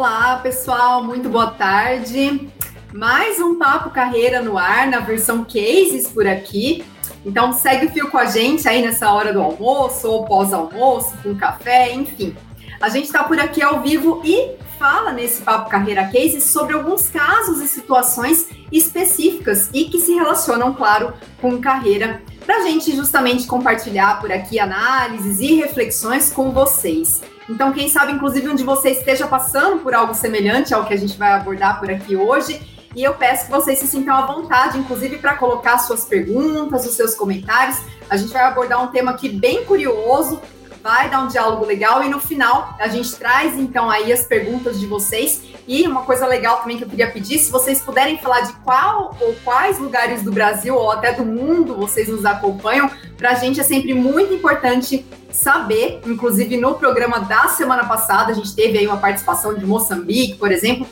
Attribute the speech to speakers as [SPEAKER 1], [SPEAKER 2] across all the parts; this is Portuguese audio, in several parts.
[SPEAKER 1] Olá, pessoal, muito boa tarde. Mais um Papo Carreira no ar, na versão Cases por aqui. Então segue o fio com a gente aí nessa hora do almoço ou pós-almoço, com café, enfim. A gente está por aqui ao vivo e fala nesse Papo Carreira Cases sobre alguns casos e situações específicas e que se relacionam, claro, com carreira, para a gente justamente compartilhar por aqui análises e reflexões com vocês. Então, quem sabe, inclusive, um de vocês esteja passando por algo semelhante ao que a gente vai abordar por aqui hoje. E eu peço que vocês se sintam à vontade, inclusive, para colocar suas perguntas, os seus comentários. A gente vai abordar um tema aqui bem curioso, vai dar um diálogo legal e no final a gente traz então aí as perguntas de vocês. E uma coisa legal também que eu queria pedir, se vocês puderem falar de qual ou quais lugares do Brasil ou até do mundo vocês nos acompanham, para a gente é sempre muito importante saber. Inclusive no programa da semana passada a gente teve aí uma participação de Moçambique, por exemplo.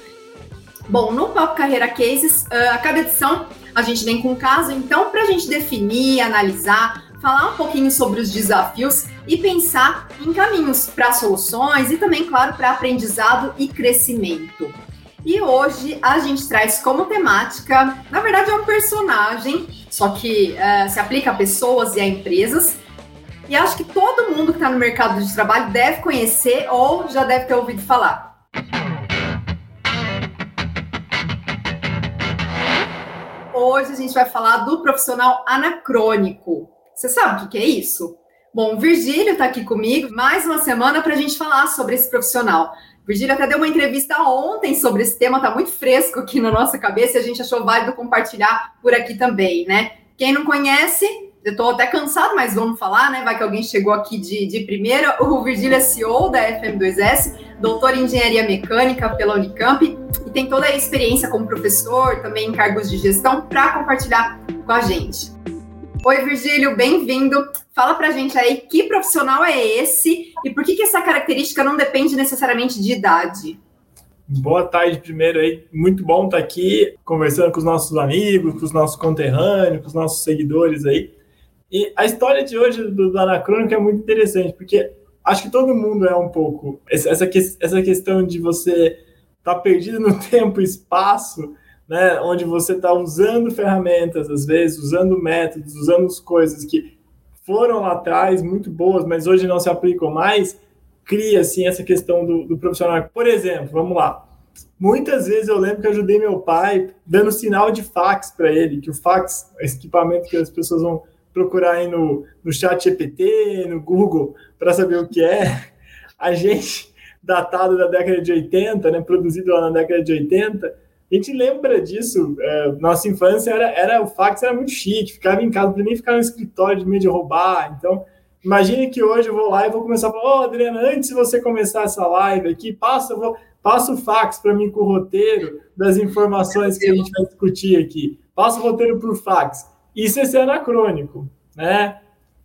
[SPEAKER 1] Bom, no Papo Carreira Cases, a cada edição a gente vem com um caso, então, para a gente definir, analisar, falar um pouquinho sobre os desafios e pensar em caminhos para soluções e também, claro, para aprendizado e crescimento. E hoje a gente traz como temática, na verdade é um personagem, só que uh, se aplica a pessoas e a empresas. E acho que todo mundo que está no mercado de trabalho deve conhecer ou já deve ter ouvido falar. Hoje a gente vai falar do profissional anacrônico. Você sabe o que é isso? Bom, Virgílio está aqui comigo mais uma semana para a gente falar sobre esse profissional. Virgílio até deu uma entrevista ontem sobre esse tema, está muito fresco aqui na nossa cabeça e a gente achou válido compartilhar por aqui também, né? Quem não conhece, eu estou até cansado, mas vamos falar, né? Vai que alguém chegou aqui de, de primeira. O Virgílio é CEO da FM2S, doutor em engenharia mecânica pela Unicamp e tem toda a experiência como professor, também em cargos de gestão, para compartilhar com a gente. Oi, Virgílio, bem-vindo. Fala pra gente aí que profissional é esse e por que, que essa característica não depende necessariamente de idade.
[SPEAKER 2] Boa tarde, primeiro aí. Muito bom estar aqui conversando com os nossos amigos, com os nossos conterrâneos, com os nossos seguidores aí. E a história de hoje do, do Anacrônico é muito interessante, porque acho que todo mundo é um pouco. Essa, essa questão de você estar tá perdido no tempo e espaço né, onde você está usando ferramentas, às vezes, usando métodos, usando coisas que foram lá atrás muito boas, mas hoje não se aplicam mais, cria, assim, essa questão do, do profissional. Por exemplo, vamos lá, Muitas vezes eu lembro que eu ajudei meu pai dando sinal de fax para ele, que o fax esse equipamento que as pessoas vão procurar aí no, no chat GPT, no Google, para saber o que é. A gente, datado da década de 80, né, produzido lá na década de 80, a gente lembra disso. É, nossa infância era, era o fax era muito chique, ficava em casa, nem ficar no escritório de medo de roubar. Então, imagine que hoje eu vou lá e vou começar a falar: Ô, oh, Adriana, antes de você começar essa live aqui, passa, vou, passa o fax para mim com o roteiro das informações que a gente vai discutir aqui. Passa o roteiro por fax. Isso é ser anacrônico, né?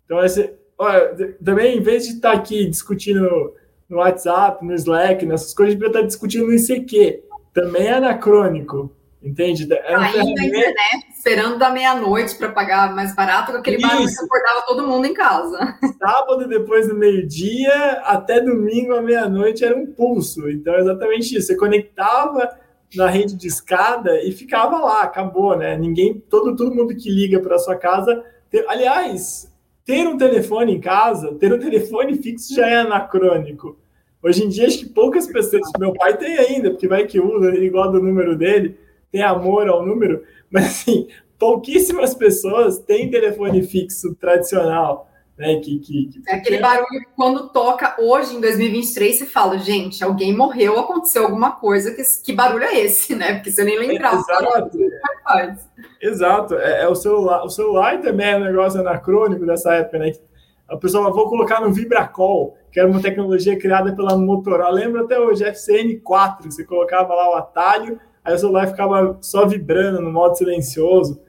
[SPEAKER 2] Então, esse, olha, também, em vez de estar aqui discutindo no WhatsApp, no Slack, nessas coisas, devia estar discutindo no ICQ também é anacrônico, entende?
[SPEAKER 1] É Aí na internet, esperando da meia-noite para pagar mais barato, com aquele barulho que acordava todo mundo em casa.
[SPEAKER 2] Sábado, depois do meio-dia, até domingo à meia-noite era um pulso. Então, é exatamente isso. Você conectava na rede de escada e ficava lá, acabou, né? Ninguém, todo, todo mundo que liga para sua casa. Ter, aliás, ter um telefone em casa, ter um telefone fixo já é anacrônico. Hoje em dia, acho que poucas pessoas, meu pai tem ainda, porque vai que usa, ele gosta do número dele, tem amor ao número, mas assim, pouquíssimas pessoas têm telefone fixo tradicional. Né, que, que, que...
[SPEAKER 1] É aquele barulho que quando toca hoje, em 2023, você fala, gente, alguém morreu, aconteceu alguma coisa, que, que barulho é esse, né? Porque você nem lembrava.
[SPEAKER 2] exato. Faz. Exato, é, é, o celular. O celular também é um negócio anacrônico dessa época, né? A pessoa, vou colocar no Vibracol, que era uma tecnologia criada pela Motorola. Lembro até hoje, FCN4, você colocava lá o atalho, aí o celular ficava só vibrando no modo silencioso.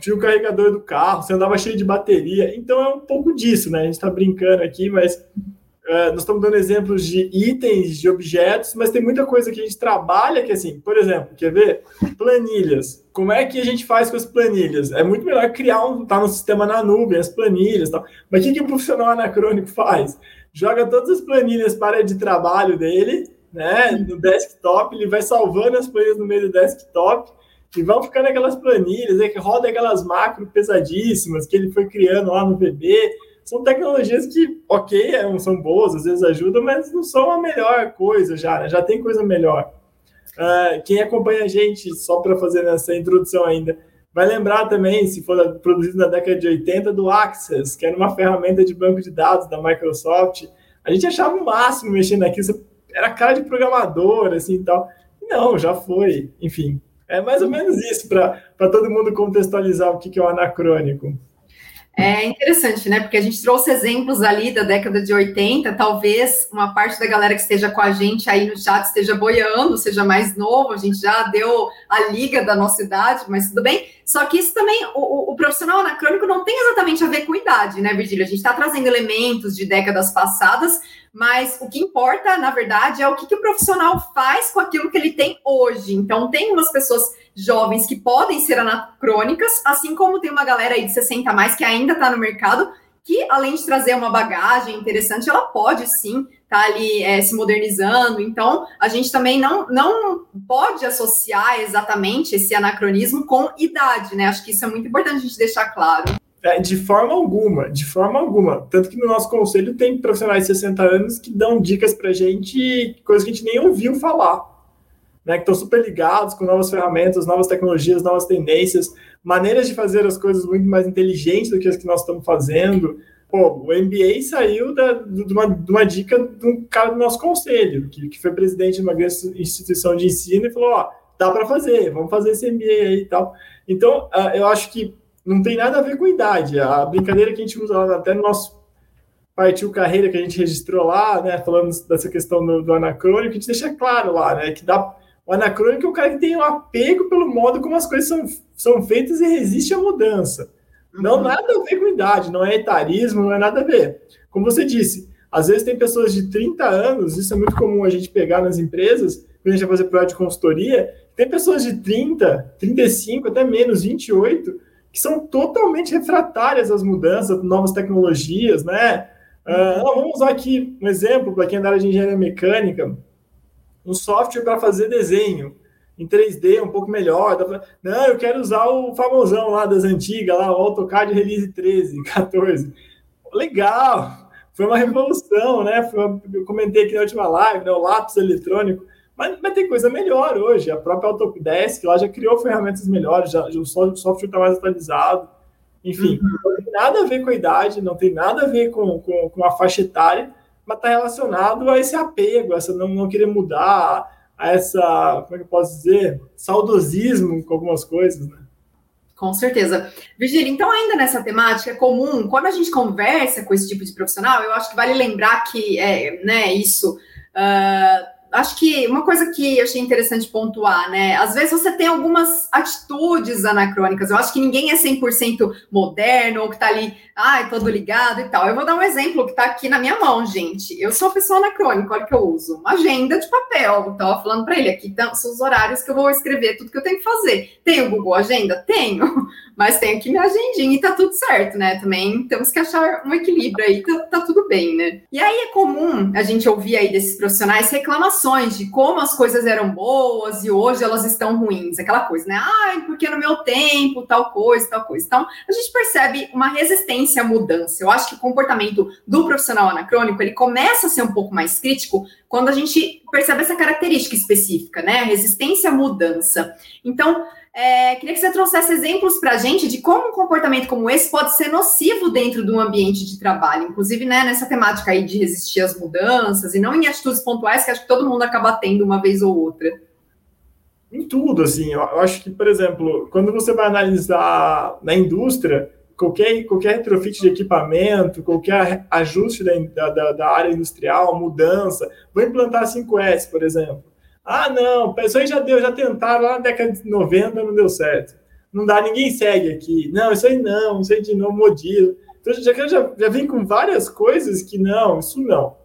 [SPEAKER 2] Tinha o carregador do carro, você andava cheio de bateria. Então é um pouco disso, né? A gente está brincando aqui, mas Uh, nós estamos dando exemplos de itens, de objetos, mas tem muita coisa que a gente trabalha que, assim, por exemplo, quer ver? Planilhas. Como é que a gente faz com as planilhas? É muito melhor criar um, tá no sistema na nuvem, as planilhas tal. Mas o que, que o profissional anacrônico faz? Joga todas as planilhas para de trabalho dele né, no desktop, ele vai salvando as planilhas no meio do desktop e vão ficando aquelas planilhas, né, que roda aquelas macros pesadíssimas que ele foi criando lá no VB. São tecnologias que, ok, é, são boas, às vezes ajudam, mas não são a melhor coisa já, né? já tem coisa melhor. Uh, quem acompanha a gente, só para fazer essa introdução ainda, vai lembrar também, se for produzido na década de 80, do Access, que era uma ferramenta de banco de dados da Microsoft. A gente achava o máximo mexendo aqui, era cara de programador, assim e tal. Não, já foi. Enfim, é mais ou menos isso, para todo mundo contextualizar o que, que é o anacrônico.
[SPEAKER 1] É interessante, né? Porque a gente trouxe exemplos ali da década de 80, talvez uma parte da galera que esteja com a gente aí no chat esteja boiando, seja mais novo, a gente já deu a liga da nossa idade, mas tudo bem. Só que isso também, o, o profissional anacrônico não tem exatamente a ver com idade, né, Virgílio? A gente está trazendo elementos de décadas passadas, mas o que importa, na verdade, é o que, que o profissional faz com aquilo que ele tem hoje. Então, tem umas pessoas jovens que podem ser anacrônicas, assim como tem uma galera aí de 60 a mais que ainda está no mercado, que além de trazer uma bagagem interessante, ela pode sim estar tá ali é, se modernizando. Então, a gente também não, não pode associar exatamente esse anacronismo com idade, né? Acho que isso é muito importante a gente deixar claro.
[SPEAKER 2] É, de forma alguma, de forma alguma. Tanto que no nosso conselho tem profissionais de 60 anos que dão dicas para gente, coisas que a gente nem ouviu falar né, que estão super ligados com novas ferramentas, novas tecnologias, novas tendências, maneiras de fazer as coisas muito mais inteligentes do que as que nós estamos fazendo. Pô, o MBA saiu da, de, uma, de, uma, dica de um cara do nosso conselho, que, que foi presidente de uma grande instituição de ensino e falou: ó, dá para fazer, vamos fazer esse MBA aí e tal. Então, uh, eu acho que não tem nada a ver com idade. A brincadeira que a gente usa lá, até no nosso partiu carreira que a gente registrou lá, né, falando dessa questão do, do anacrônico, a gente deixa claro lá, né, que dá o anacrônico é o cara que tem um apego pelo modo como as coisas são, são feitas e resiste à mudança. Não uhum. nada a ver com idade, não é etarismo, não é nada a ver. Como você disse, às vezes tem pessoas de 30 anos, isso é muito comum a gente pegar nas empresas, quando a gente vai fazer projeto de consultoria, tem pessoas de 30, 35, até menos, 28, que são totalmente refratárias às mudanças, novas tecnologias, né? Uh, vamos usar aqui um exemplo para quem é da área de engenharia mecânica um software para fazer desenho em 3D um pouco melhor. Não, eu quero usar o famosão lá das antigas, lá, o AutoCAD Release 13, 14. Legal! Foi uma revolução, né? Uma, eu comentei aqui na última live, né? O lápis eletrônico. Mas, mas tem coisa melhor hoje. A própria Autodesk lá já criou ferramentas melhores, já, já o software está mais atualizado. Enfim, uhum. não tem nada a ver com a idade, não tem nada a ver com, com, com a faixa etária mas está relacionado a esse apego, a essa não, não querer mudar, a essa, como é que eu posso dizer, saudosismo com algumas coisas, né?
[SPEAKER 1] Com certeza. Virgília, então, ainda nessa temática, comum, quando a gente conversa com esse tipo de profissional, eu acho que vale lembrar que é, né, isso. Uh, acho que uma coisa que eu achei interessante pontuar, né? Às vezes você tem algumas atitudes anacrônicas. Eu acho que ninguém é 100% moderno ou que tá ali, ai, todo ligado e tal. Eu vou dar um exemplo que tá aqui na minha mão, gente. Eu sou uma pessoa anacrônica, olha que eu uso. Uma agenda de papel. Eu tava falando para ele aqui, então, são os horários que eu vou escrever tudo que eu tenho que fazer. Tem o Google Agenda? Tenho mas tenho aqui minha agendinha e tá tudo certo, né? Também temos que achar um equilíbrio aí, tá, tá, tudo bem, né? E aí é comum a gente ouvir aí desses profissionais reclamações de como as coisas eram boas e hoje elas estão ruins, aquela coisa, né? Ai, porque no meu tempo, tal coisa, tal coisa. Então, a gente percebe uma resistência à mudança. Eu acho que o comportamento do profissional anacrônico, ele começa a ser um pouco mais crítico quando a gente percebe essa característica específica, né? Resistência à mudança. Então, é, queria que você trouxesse exemplos para a gente de como um comportamento como esse pode ser nocivo dentro de um ambiente de trabalho, inclusive né, nessa temática aí de resistir às mudanças e não em atitudes pontuais que acho que todo mundo acaba tendo uma vez ou outra.
[SPEAKER 2] Em tudo, assim, eu acho que, por exemplo, quando você vai analisar na indústria, qualquer, qualquer retrofit de equipamento, qualquer ajuste da, da, da área industrial, mudança, vou implantar 5S, por exemplo ah, não, isso aí já deu, já tentaram lá na década de 90, não deu certo. Não dá, ninguém segue aqui. Não, isso aí não, isso aí de novo modelo. Então, já, já, já vem com várias coisas que não, isso não.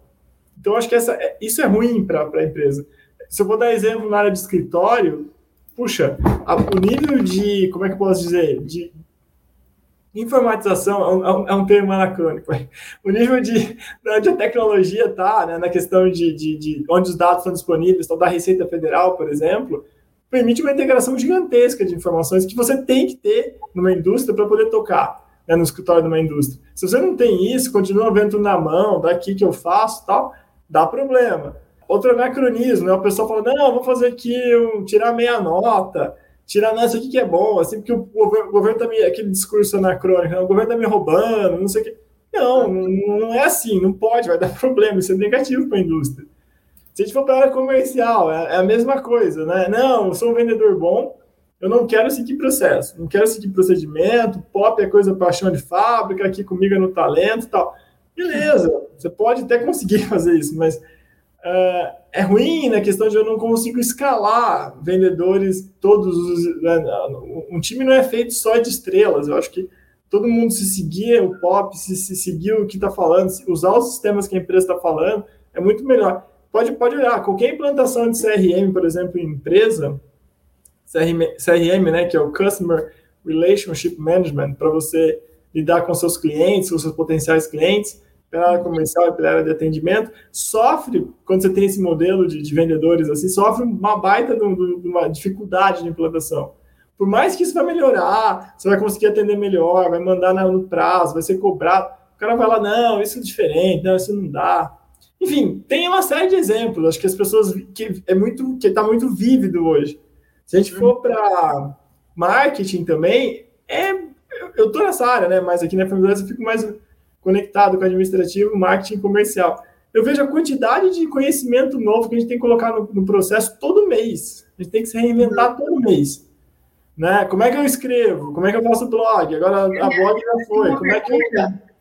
[SPEAKER 2] Então, acho que essa, é, isso é ruim para a empresa. Se eu vou dar exemplo na área de escritório, puxa, a, o nível de, como é que eu posso dizer, de informatização é um, é um termo anacrônico. O nível de onde a tecnologia está, né, na questão de, de, de, onde os dados estão disponíveis, então da Receita Federal, por exemplo, permite uma integração gigantesca de informações que você tem que ter numa indústria para poder tocar né, no escritório de uma indústria. Se você não tem isso, continua vendo na mão, daqui que eu faço tal, dá problema. Outro anacronismo, né? O pessoal fala, não, vou fazer aqui, um, tirar meia nota, tirar, não, isso aqui que é bom, assim, porque o governo, o governo tá me, aquele discurso anacrônico, né? o governo tá me roubando, não sei o quê. Não, não é assim, não pode, vai dar problema, isso é negativo para a indústria. Se a gente for para a área comercial, é, é, a mesma coisa, né? Não, eu sou um vendedor bom, eu não quero seguir processo, não quero seguir procedimento, pop é coisa paixão de fábrica, aqui comigo é no talento e tal. Beleza, você pode até conseguir fazer isso, mas uh, é ruim na questão de eu não consigo escalar vendedores todos os. Né, um time não é feito só de estrelas. Eu acho que todo mundo se seguir o pop, se, se seguir o que está falando, usar os sistemas que a empresa está falando, é muito melhor. Pode, pode olhar, qualquer implantação de CRM, por exemplo, em empresa, CRM, CRM né, que é o Customer Relationship Management, para você lidar com seus clientes, com seus potenciais clientes, pela área comercial e pela área de atendimento, sofre, quando você tem esse modelo de, de vendedores assim, sofre uma baita de, uma dificuldade de implantação. Por mais que isso vai melhorar, você vai conseguir atender melhor, vai mandar no prazo, vai ser cobrado, o cara vai lá, não, isso é diferente, não, isso não dá. Enfim, tem uma série de exemplos, acho que as pessoas, que é muito, que está muito vívido hoje. Se a gente for para marketing também, é, eu estou nessa área, né, mas aqui na Família eu fico mais conectado com administrativo, marketing comercial. Eu vejo a quantidade de conhecimento novo que a gente tem que colocar no, no processo todo mês. A gente tem que se reinventar todo mês. Né? Como é que eu escrevo? Como é que eu faço blog? Agora a blog já foi. Como é que eu...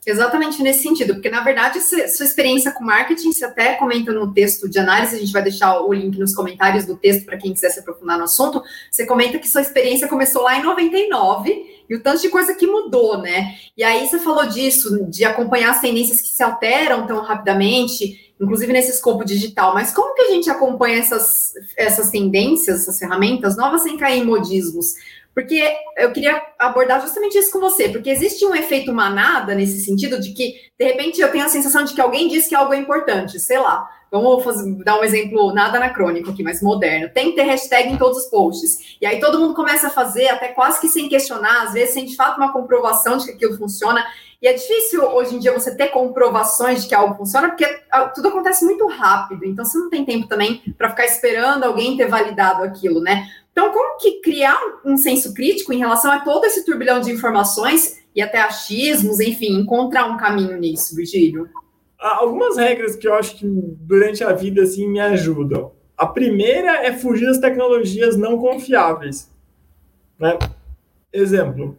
[SPEAKER 1] Exatamente nesse sentido, porque na verdade sua experiência com marketing, você até comenta no texto de análise, a gente vai deixar o link nos comentários do texto para quem quiser se aprofundar no assunto. Você comenta que sua experiência começou lá em 99 e o tanto de coisa que mudou, né? E aí você falou disso, de acompanhar as tendências que se alteram tão rapidamente, inclusive nesse escopo digital. Mas como que a gente acompanha essas, essas tendências, essas ferramentas novas sem cair em modismos? Porque eu queria abordar justamente isso com você, porque existe um efeito manada nesse sentido de que, de repente, eu tenho a sensação de que alguém disse que algo é importante, sei lá. Vamos fazer, dar um exemplo nada anacrônico aqui, mas moderno. Tem que ter hashtag em todos os posts. E aí todo mundo começa a fazer, até quase que sem questionar, às vezes sem de fato uma comprovação de que aquilo funciona. E é difícil hoje em dia você ter comprovações de que algo funciona, porque ah, tudo acontece muito rápido. Então você não tem tempo também para ficar esperando alguém ter validado aquilo, né? Então, como que criar um senso crítico em relação a todo esse turbilhão de informações e até achismos, enfim, encontrar um caminho nisso, Virgílio?
[SPEAKER 2] Algumas regras que eu acho que durante a vida assim me ajudam. A primeira é fugir das tecnologias não confiáveis. Né? Exemplo,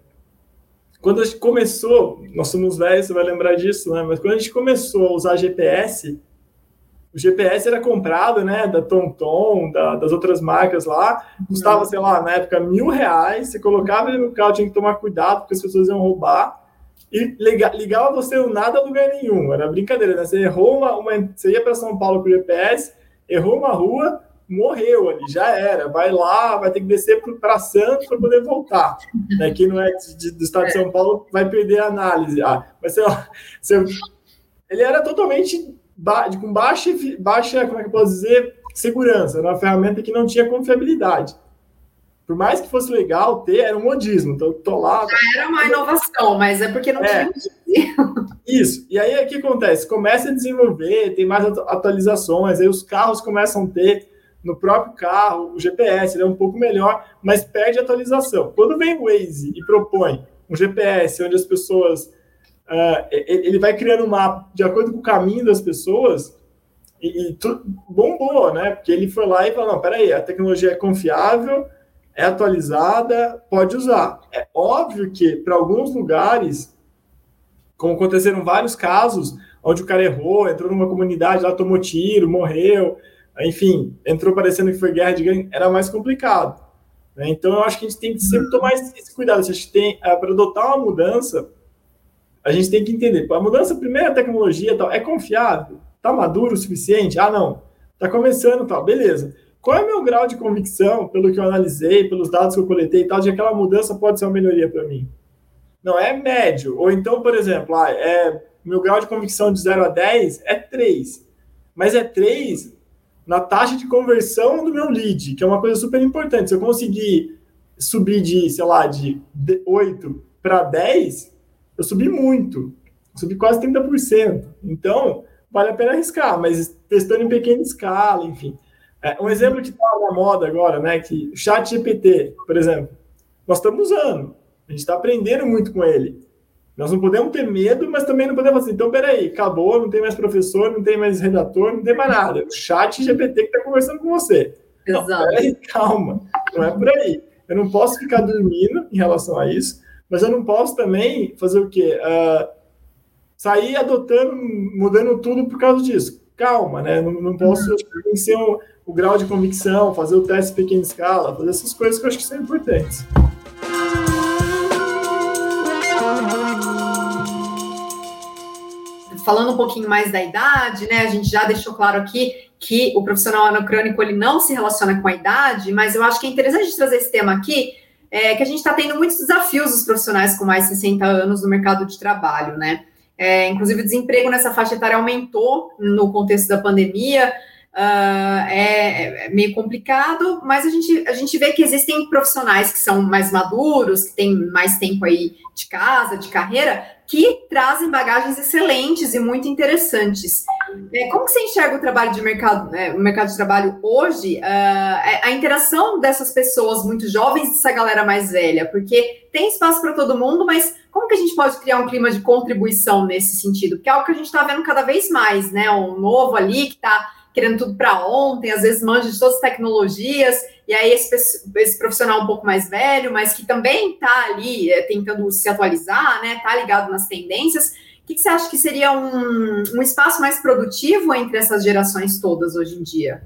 [SPEAKER 2] quando a gente começou, nós somos velhos, você vai lembrar disso, né? Mas quando a gente começou a usar GPS, o GPS era comprado, né, da TomTom, da, das outras marcas lá, custava, sei lá, na época, mil reais, você colocava ele no carro, tinha que tomar cuidado, porque as pessoas iam roubar, e ligava você o nada a lugar nenhum, era brincadeira, né, você errou uma, uma você ia para São Paulo com o GPS, errou uma rua, morreu ali, já era, vai lá, vai ter que descer para Santos para poder voltar, né, quem não é de, do estado de São Paulo vai perder a análise, ah, mas sei lá, ele era totalmente com baixa, baixa, como é que eu posso dizer, segurança, era uma ferramenta que não tinha confiabilidade. Por mais que fosse legal ter, era um modismo. Então, tô lá.
[SPEAKER 1] Já era uma inovação, mas é porque não é, tinha.
[SPEAKER 2] Isso. E aí, o que acontece? Começa a desenvolver, tem mais atualizações, aí os carros começam a ter no próprio carro, o GPS, é um pouco melhor, mas perde atualização. Quando vem o Waze e propõe um GPS onde as pessoas uh, ele vai criando um mapa de acordo com o caminho das pessoas e, e tu, bombou, né? Porque ele foi lá e falou, não, peraí, a tecnologia é confiável, é atualizada, pode usar. É óbvio que para alguns lugares, como aconteceram vários casos, onde o cara errou, entrou numa comunidade lá, tomou tiro, morreu, enfim, entrou parecendo que foi guerra de gangue, era mais complicado. Né? Então, eu acho que a gente tem que sempre tomar esse cuidado. Se a gente tem, uh, para adotar uma mudança, a gente tem que entender, a mudança, primeira tecnologia tal, é confiável? Está maduro o suficiente? Ah, não. Está começando tal, beleza. Qual é o meu grau de convicção, pelo que eu analisei, pelos dados que eu coletei e tal, de que aquela mudança pode ser uma melhoria para mim? Não, é médio. Ou então, por exemplo, ah, é, meu grau de convicção de 0 a 10 é 3. Mas é 3 na taxa de conversão do meu lead, que é uma coisa super importante. Se eu conseguir subir de, sei lá, de 8 para 10, eu subi muito. Subi quase 30%. Então, vale a pena arriscar, mas testando em pequena escala, enfim. É, um exemplo que está na moda agora, né? Que chat GPT, por exemplo, nós estamos usando. A gente está aprendendo muito com ele. Nós não podemos ter medo, mas também não podemos assim, então peraí, acabou, não tem mais professor, não tem mais redator, não tem mais nada. O chat GPT que está conversando com você. Exato. Não, peraí, calma, não é por aí. Eu não posso ficar dormindo em relação a isso, mas eu não posso também fazer o quê? Uh, sair adotando, mudando tudo por causa disso. Calma, né? Não, não posso uhum. ser um, o grau de convicção, fazer o teste em pequena escala, fazer essas coisas que eu acho que são importantes.
[SPEAKER 1] Falando um pouquinho mais da idade, né? A gente já deixou claro aqui que o profissional anacrônico ele não se relaciona com a idade, mas eu acho que é interessante trazer esse tema aqui, é, que a gente está tendo muitos desafios dos profissionais com mais de 60 anos no mercado de trabalho, né? É, inclusive, o desemprego nessa faixa etária aumentou no contexto da pandemia. Uh, é, é, meio complicado, mas a gente, a gente vê que existem profissionais que são mais maduros, que têm mais tempo aí de casa, de carreira, que trazem bagagens excelentes e muito interessantes. É, como que você enxerga o trabalho de mercado, né, o mercado de trabalho hoje? Uh, a interação dessas pessoas muito jovens e dessa galera mais velha, porque tem espaço para todo mundo, mas como que a gente pode criar um clima de contribuição nesse sentido? Porque é algo que a gente está vendo cada vez mais, né? Um novo ali que está querendo tudo para ontem, às vezes manja de todas as tecnologias, e aí esse, esse profissional um pouco mais velho, mas que também está ali é, tentando se atualizar, né? Está ligado nas tendências. O que, que, você acha que seria um, um espaço mais produtivo entre essas gerações todas hoje em dia?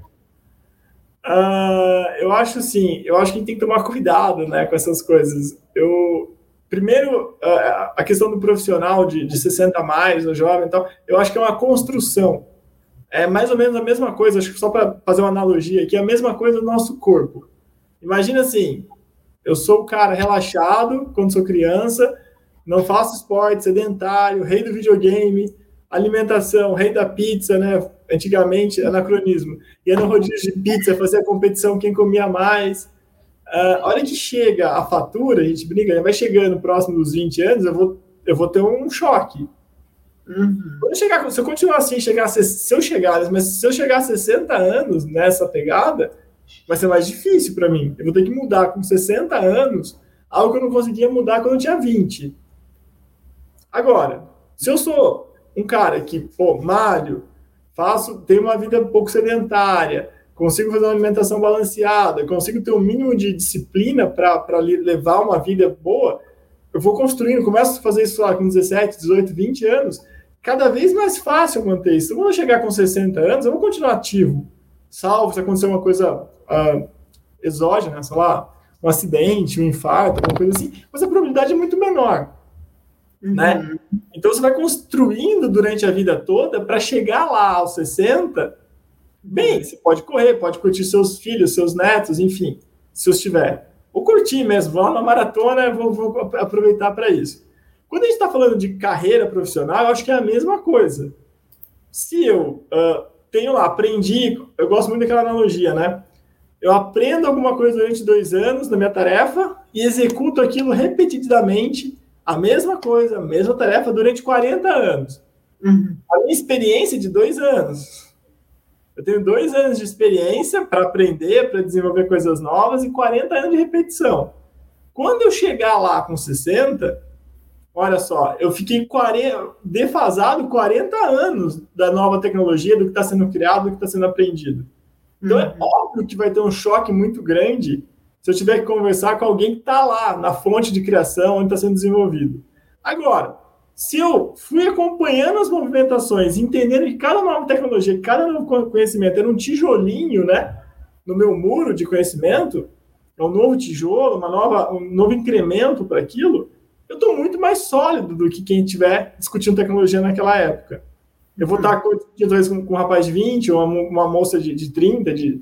[SPEAKER 2] Uh, eu acho assim, eu acho que a gente tem que tomar cuidado né, com essas coisas. Eu, primeiro, uh, a questão do profissional de, de 60 a mais, o jovem e tal, eu acho que é uma construção é mais ou menos a mesma coisa, acho que só para fazer uma analogia aqui, é a mesma coisa do nosso corpo. Imagina assim, eu sou o cara relaxado quando sou criança, não faço esporte, sedentário, rei do videogame, alimentação, rei da pizza, né? Antigamente, anacronismo. Ia no rodízio de pizza, fazer a competição quem comia mais. Uh, a hora que chega a fatura, a gente brinca, vai chegando próximo dos 20 anos, eu vou, eu vou ter um choque. Uhum. Quando chegar, se eu continuar assim, chegar a, se eu chegar, mas se eu chegar a 60 anos nessa pegada, vai ser mais difícil para mim. Eu vou ter que mudar com 60 anos algo que eu não conseguia mudar quando eu tinha 20. Agora, se eu sou um cara que, pô, malho, faço, tenho uma vida um pouco sedentária, consigo fazer uma alimentação balanceada, consigo ter o um mínimo de disciplina para levar uma vida boa, eu vou construindo, começo a fazer isso lá com 17, 18, 20 anos, cada vez mais fácil manter isso. Quando eu chegar com 60 anos, eu vou continuar ativo, salvo se acontecer uma coisa uh, exógena, sei lá, um acidente, um infarto, alguma coisa assim, mas a probabilidade é muito menor. Uhum. Né? Então você vai construindo durante a vida toda para chegar lá aos 60. Bem, você pode correr, pode curtir seus filhos, seus netos, enfim, se os tiver. Ou curtir mesmo, vou lá na maratona, vou, vou aproveitar para isso. Quando a gente está falando de carreira profissional, eu acho que é a mesma coisa. Se eu uh, tenho lá, aprendi, eu gosto muito daquela analogia, né? Eu aprendo alguma coisa durante dois anos na minha tarefa e executo aquilo repetidamente, a mesma coisa, a mesma tarefa durante 40 anos. Uhum. A minha experiência de dois anos. Eu tenho dois anos de experiência para aprender, para desenvolver coisas novas e 40 anos de repetição. Quando eu chegar lá com 60, Olha só, eu fiquei 40, defasado 40 anos da nova tecnologia, do que está sendo criado, do que está sendo aprendido. Então é uhum. é óbvio que vai ter um choque muito grande se eu tiver que conversar com alguém que está lá, na fonte de criação, onde está sendo desenvolvido. Agora, se eu fui acompanhando as movimentações, entendendo que cada nova tecnologia, cada novo conhecimento era um tijolinho, né, no meu muro de conhecimento, é um novo tijolo, uma nova, um novo incremento para aquilo, eu estou muito mais sólido do que quem estiver discutindo tecnologia naquela época. Eu vou estar com, com um rapaz de 20 ou uma, uma moça de, de 30, de,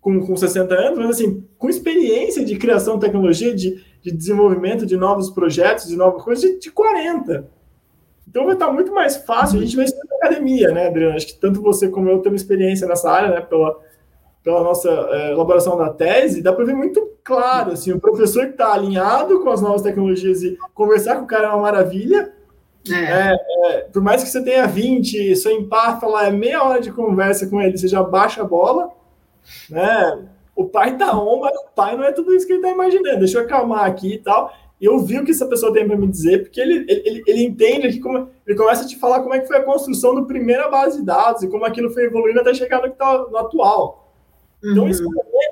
[SPEAKER 2] com, com 60 anos, mas assim, com experiência de criação de tecnologia, de, de desenvolvimento de novos projetos, de novas coisas, de, de 40. Então vai estar muito mais fácil. A gente vai estudar na academia, né, Adriano? Acho que tanto você como eu temos experiência nessa área, né, pela, pela nossa é, elaboração da tese, dá para ver muito claro, assim, o professor que está alinhado com as novas tecnologias e conversar com o cara é uma maravilha. É. É, é, por mais que você tenha 20, seu empate lá é meia hora de conversa com ele, você já baixa a bola, né? O pai tá on, mas o pai não é tudo isso que ele tá imaginando. Deixa eu acalmar aqui e tal. E eu vi o que essa pessoa tem para me dizer, porque ele, ele, ele entende que como, ele começa a te falar como é que foi a construção do primeira base de dados e como aquilo foi evoluindo até chegar no que tá no atual. Então, uhum. isso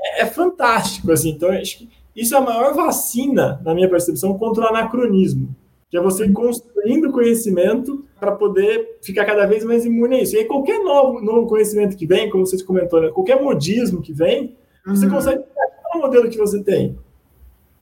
[SPEAKER 2] é, é, fantástico, assim. Então, acho que isso é a maior vacina, na minha percepção, contra o anacronismo. Que é você construindo conhecimento para poder ficar cada vez mais imune a isso. E aí, qualquer novo, novo conhecimento que vem, como você comentou, né? qualquer modismo que vem, você uhum. consegue o modelo que você tem.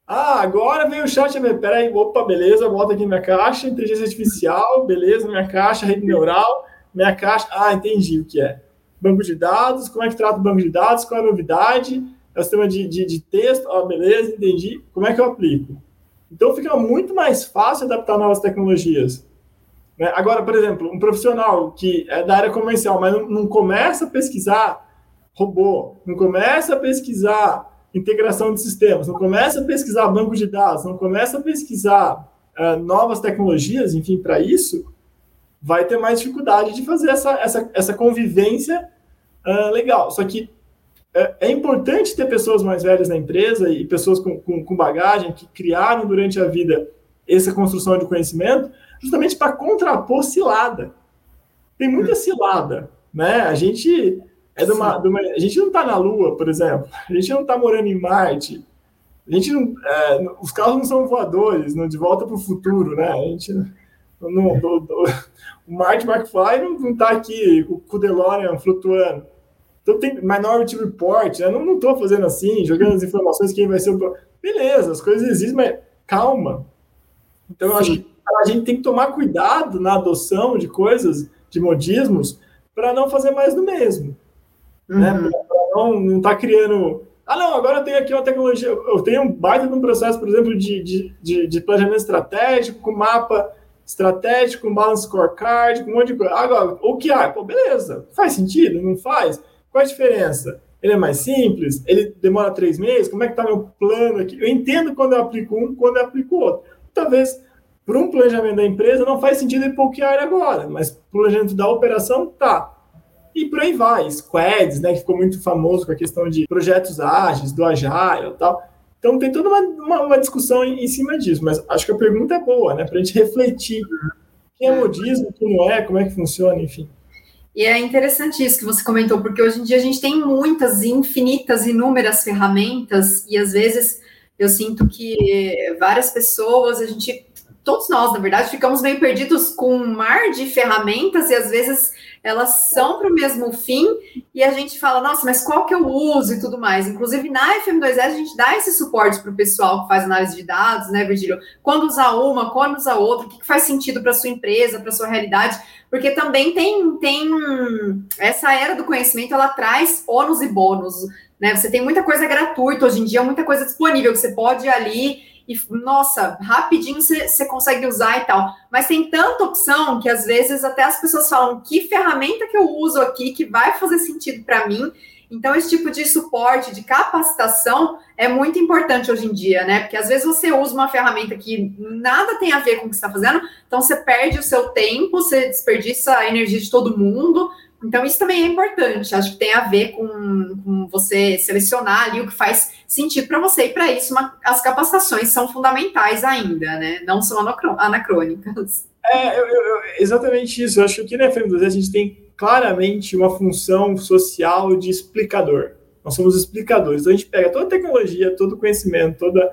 [SPEAKER 2] Ah, agora vem o chat. Peraí, opa, beleza, bota aqui minha caixa, inteligência artificial, beleza, minha caixa, rede neural, minha caixa. Ah, entendi o que é banco de dados, como é que trata o banco de dados, qual é a novidade, é o sistema de, de, de texto, ah, beleza, entendi, como é que eu aplico? Então fica muito mais fácil adaptar novas tecnologias. Né? Agora, por exemplo, um profissional que é da área comercial, mas não, não começa a pesquisar robô, não começa a pesquisar integração de sistemas, não começa a pesquisar banco de dados, não começa a pesquisar uh, novas tecnologias, enfim, para isso, vai ter mais dificuldade de fazer essa, essa, essa convivência uh, legal. Só que é, é, importante ter pessoas mais velhas na empresa e pessoas com, com, com bagagem que criaram durante a vida essa construção de conhecimento, justamente para contrapor cilada. Tem muita cilada, né? A gente é de uma, de uma a gente não está na Lua, por exemplo. A gente não está morando em Marte. A gente não, é, os carros não são voadores, não de volta para o futuro, né? A gente não, o Marty McFly não está aqui com o DeLorean flutuando. Então tem Minority Report, né? não estou fazendo assim, jogando as informações, quem vai ser o. Beleza, as coisas existem, mas calma. Então eu acho que a gente tem que tomar cuidado na adoção de coisas, de modismos, para não fazer mais do mesmo. Né? Uhum. Né? Para não estar tá criando. Ah, não, agora eu tenho aqui uma tecnologia. Eu tenho um baita de um processo, por exemplo, de, de, de, de planejamento estratégico, com mapa estratégico, um balance scorecard, um monte de coisa. Agora, o que há? Pô, beleza, faz sentido? Não faz? Qual a diferença? Ele é mais simples? Ele demora três meses? Como é que está meu plano aqui? Eu entendo quando eu aplico um, quando eu aplico outro. Talvez, para um planejamento da empresa, não faz sentido ir para o QR agora, mas planejamento da operação, tá. E por aí vai, squads, né, que ficou muito famoso com a questão de projetos ágeis, do Agile e tal. Então tem toda uma, uma, uma discussão em, em, cima disso, mas acho que a pergunta é boa, né? Para a gente refletir quem é modismo, quem não é, como é que funciona, enfim.
[SPEAKER 1] E é interessante isso que você comentou, porque hoje em dia a gente tem muitas, infinitas, inúmeras ferramentas, e às vezes eu sinto que várias pessoas, a gente, todos nós, na verdade, ficamos meio perdidos com um mar de ferramentas, e às vezes elas são para o mesmo fim e a gente fala, nossa, mas qual que eu uso e tudo mais. Inclusive, na FM2S, a gente dá esse suporte para o pessoal que faz análise de dados, né, Virgílio? Quando usar uma, quando usar outra, o que, que faz sentido para sua empresa, para sua realidade, porque também tem, tem essa era do conhecimento, ela traz ônus e bônus. Né? Você tem muita coisa gratuita hoje em dia, muita coisa disponível que você pode ir ali e, nossa, rapidinho você consegue usar e tal. Mas tem tanta opção que às vezes até as pessoas falam que ferramenta que eu uso aqui que vai fazer sentido para mim. Então, esse tipo de suporte, de capacitação é muito importante hoje em dia, né? Porque às vezes você usa uma ferramenta que nada tem a ver com o que está fazendo, então você perde o seu tempo, você desperdiça a energia de todo mundo, então, isso também é importante. Acho que tem a ver com, com você selecionar ali o que faz sentido para você. E para isso, uma, as capacitações são fundamentais ainda, né? Não são anacrônicas.
[SPEAKER 2] É, eu, eu, exatamente isso. Eu acho que aqui na FM2 a gente tem claramente uma função social de explicador. Nós somos explicadores. Então, a gente pega toda a tecnologia, todo o conhecimento, todas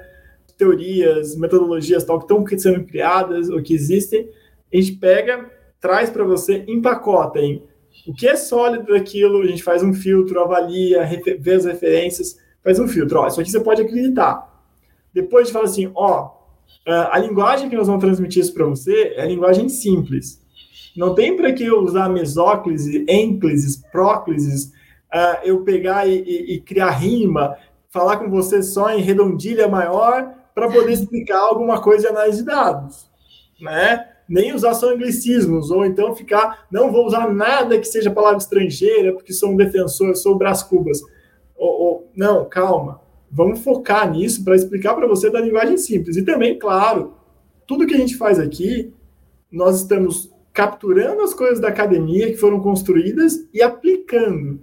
[SPEAKER 2] teorias, metodologias tal que estão sendo criadas ou que existem, a gente pega, traz para você, empacota em o que é sólido daquilo, a gente faz um filtro, avalia, vê as referências, faz um filtro. Ó, isso aqui você pode acreditar. Depois fala assim, ó, a linguagem que nós vamos transmitir isso para você é a linguagem simples. Não tem para que eu usar mesóclise, ênclises, próclises, uh, eu pegar e, e, e, criar rima, falar com você só em redondilha maior para poder explicar alguma coisa de análise de dados, né? Nem usar só anglicismos, ou então ficar, não vou usar nada que seja palavra estrangeira, porque sou um defensor, sou o Brás Cubas. Ou, ou, não, calma, vamos focar nisso para explicar para você da linguagem simples. E também, claro, tudo que a gente faz aqui, nós estamos capturando as coisas da academia que foram construídas e aplicando.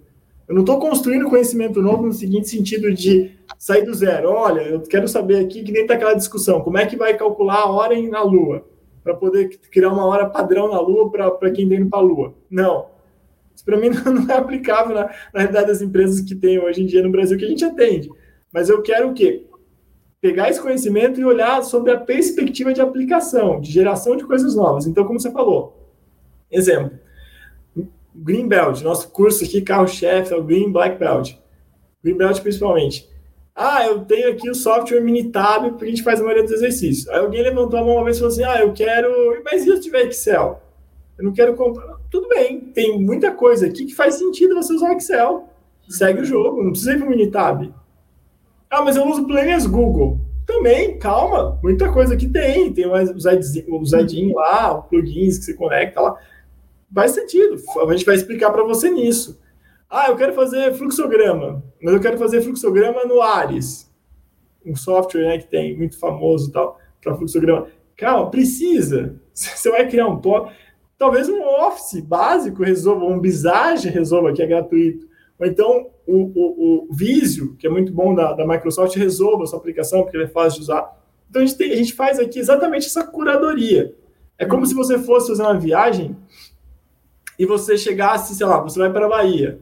[SPEAKER 2] Eu não estou construindo conhecimento novo no seguinte sentido de sair do zero. Olha, eu quero saber aqui que nem está aquela discussão, como é que vai calcular a hora na Lua? Para poder criar uma hora padrão na Lua para quem tem para a Lua. Não. Isso para mim não é aplicável na, na realidade das empresas que tem hoje em dia no Brasil que a gente atende. Mas eu quero o quê? Pegar esse conhecimento e olhar sobre a perspectiva de aplicação, de geração de coisas novas. Então, como você falou, exemplo, Green Belt, nosso curso aqui, carro-chefe, é o Green Black Belt. Green Belt principalmente. Ah, eu tenho aqui o software Minitab, porque a gente faz a maioria dos exercícios. Aí alguém levantou a mão uma vez e falou assim: ah, eu quero. Mas e se eu tiver Excel? Eu não quero comprar. Tudo bem, tem muita coisa aqui que faz sentido você usar Excel. Segue o jogo, não precisa ir para o Minitab. Ah, mas eu uso planners Google. Também, calma, muita coisa que tem. Tem os Edinho lá, plugins que você conecta lá. Faz sentido. A gente vai explicar para você nisso. Ah, eu quero fazer fluxograma, mas eu quero fazer fluxograma no Ares, um software né, que tem muito famoso tal para fluxograma. Calma, precisa. Você vai criar um pó. Talvez um Office básico resolva, um Visage resolva, que é gratuito. Ou então o, o, o Visio, que é muito bom da, da Microsoft, resolva a sua aplicação, porque ele é fácil de usar. Então a gente, tem, a gente faz aqui exatamente essa curadoria. É como se você fosse fazer uma viagem e você chegasse, sei lá, você vai para a Bahia,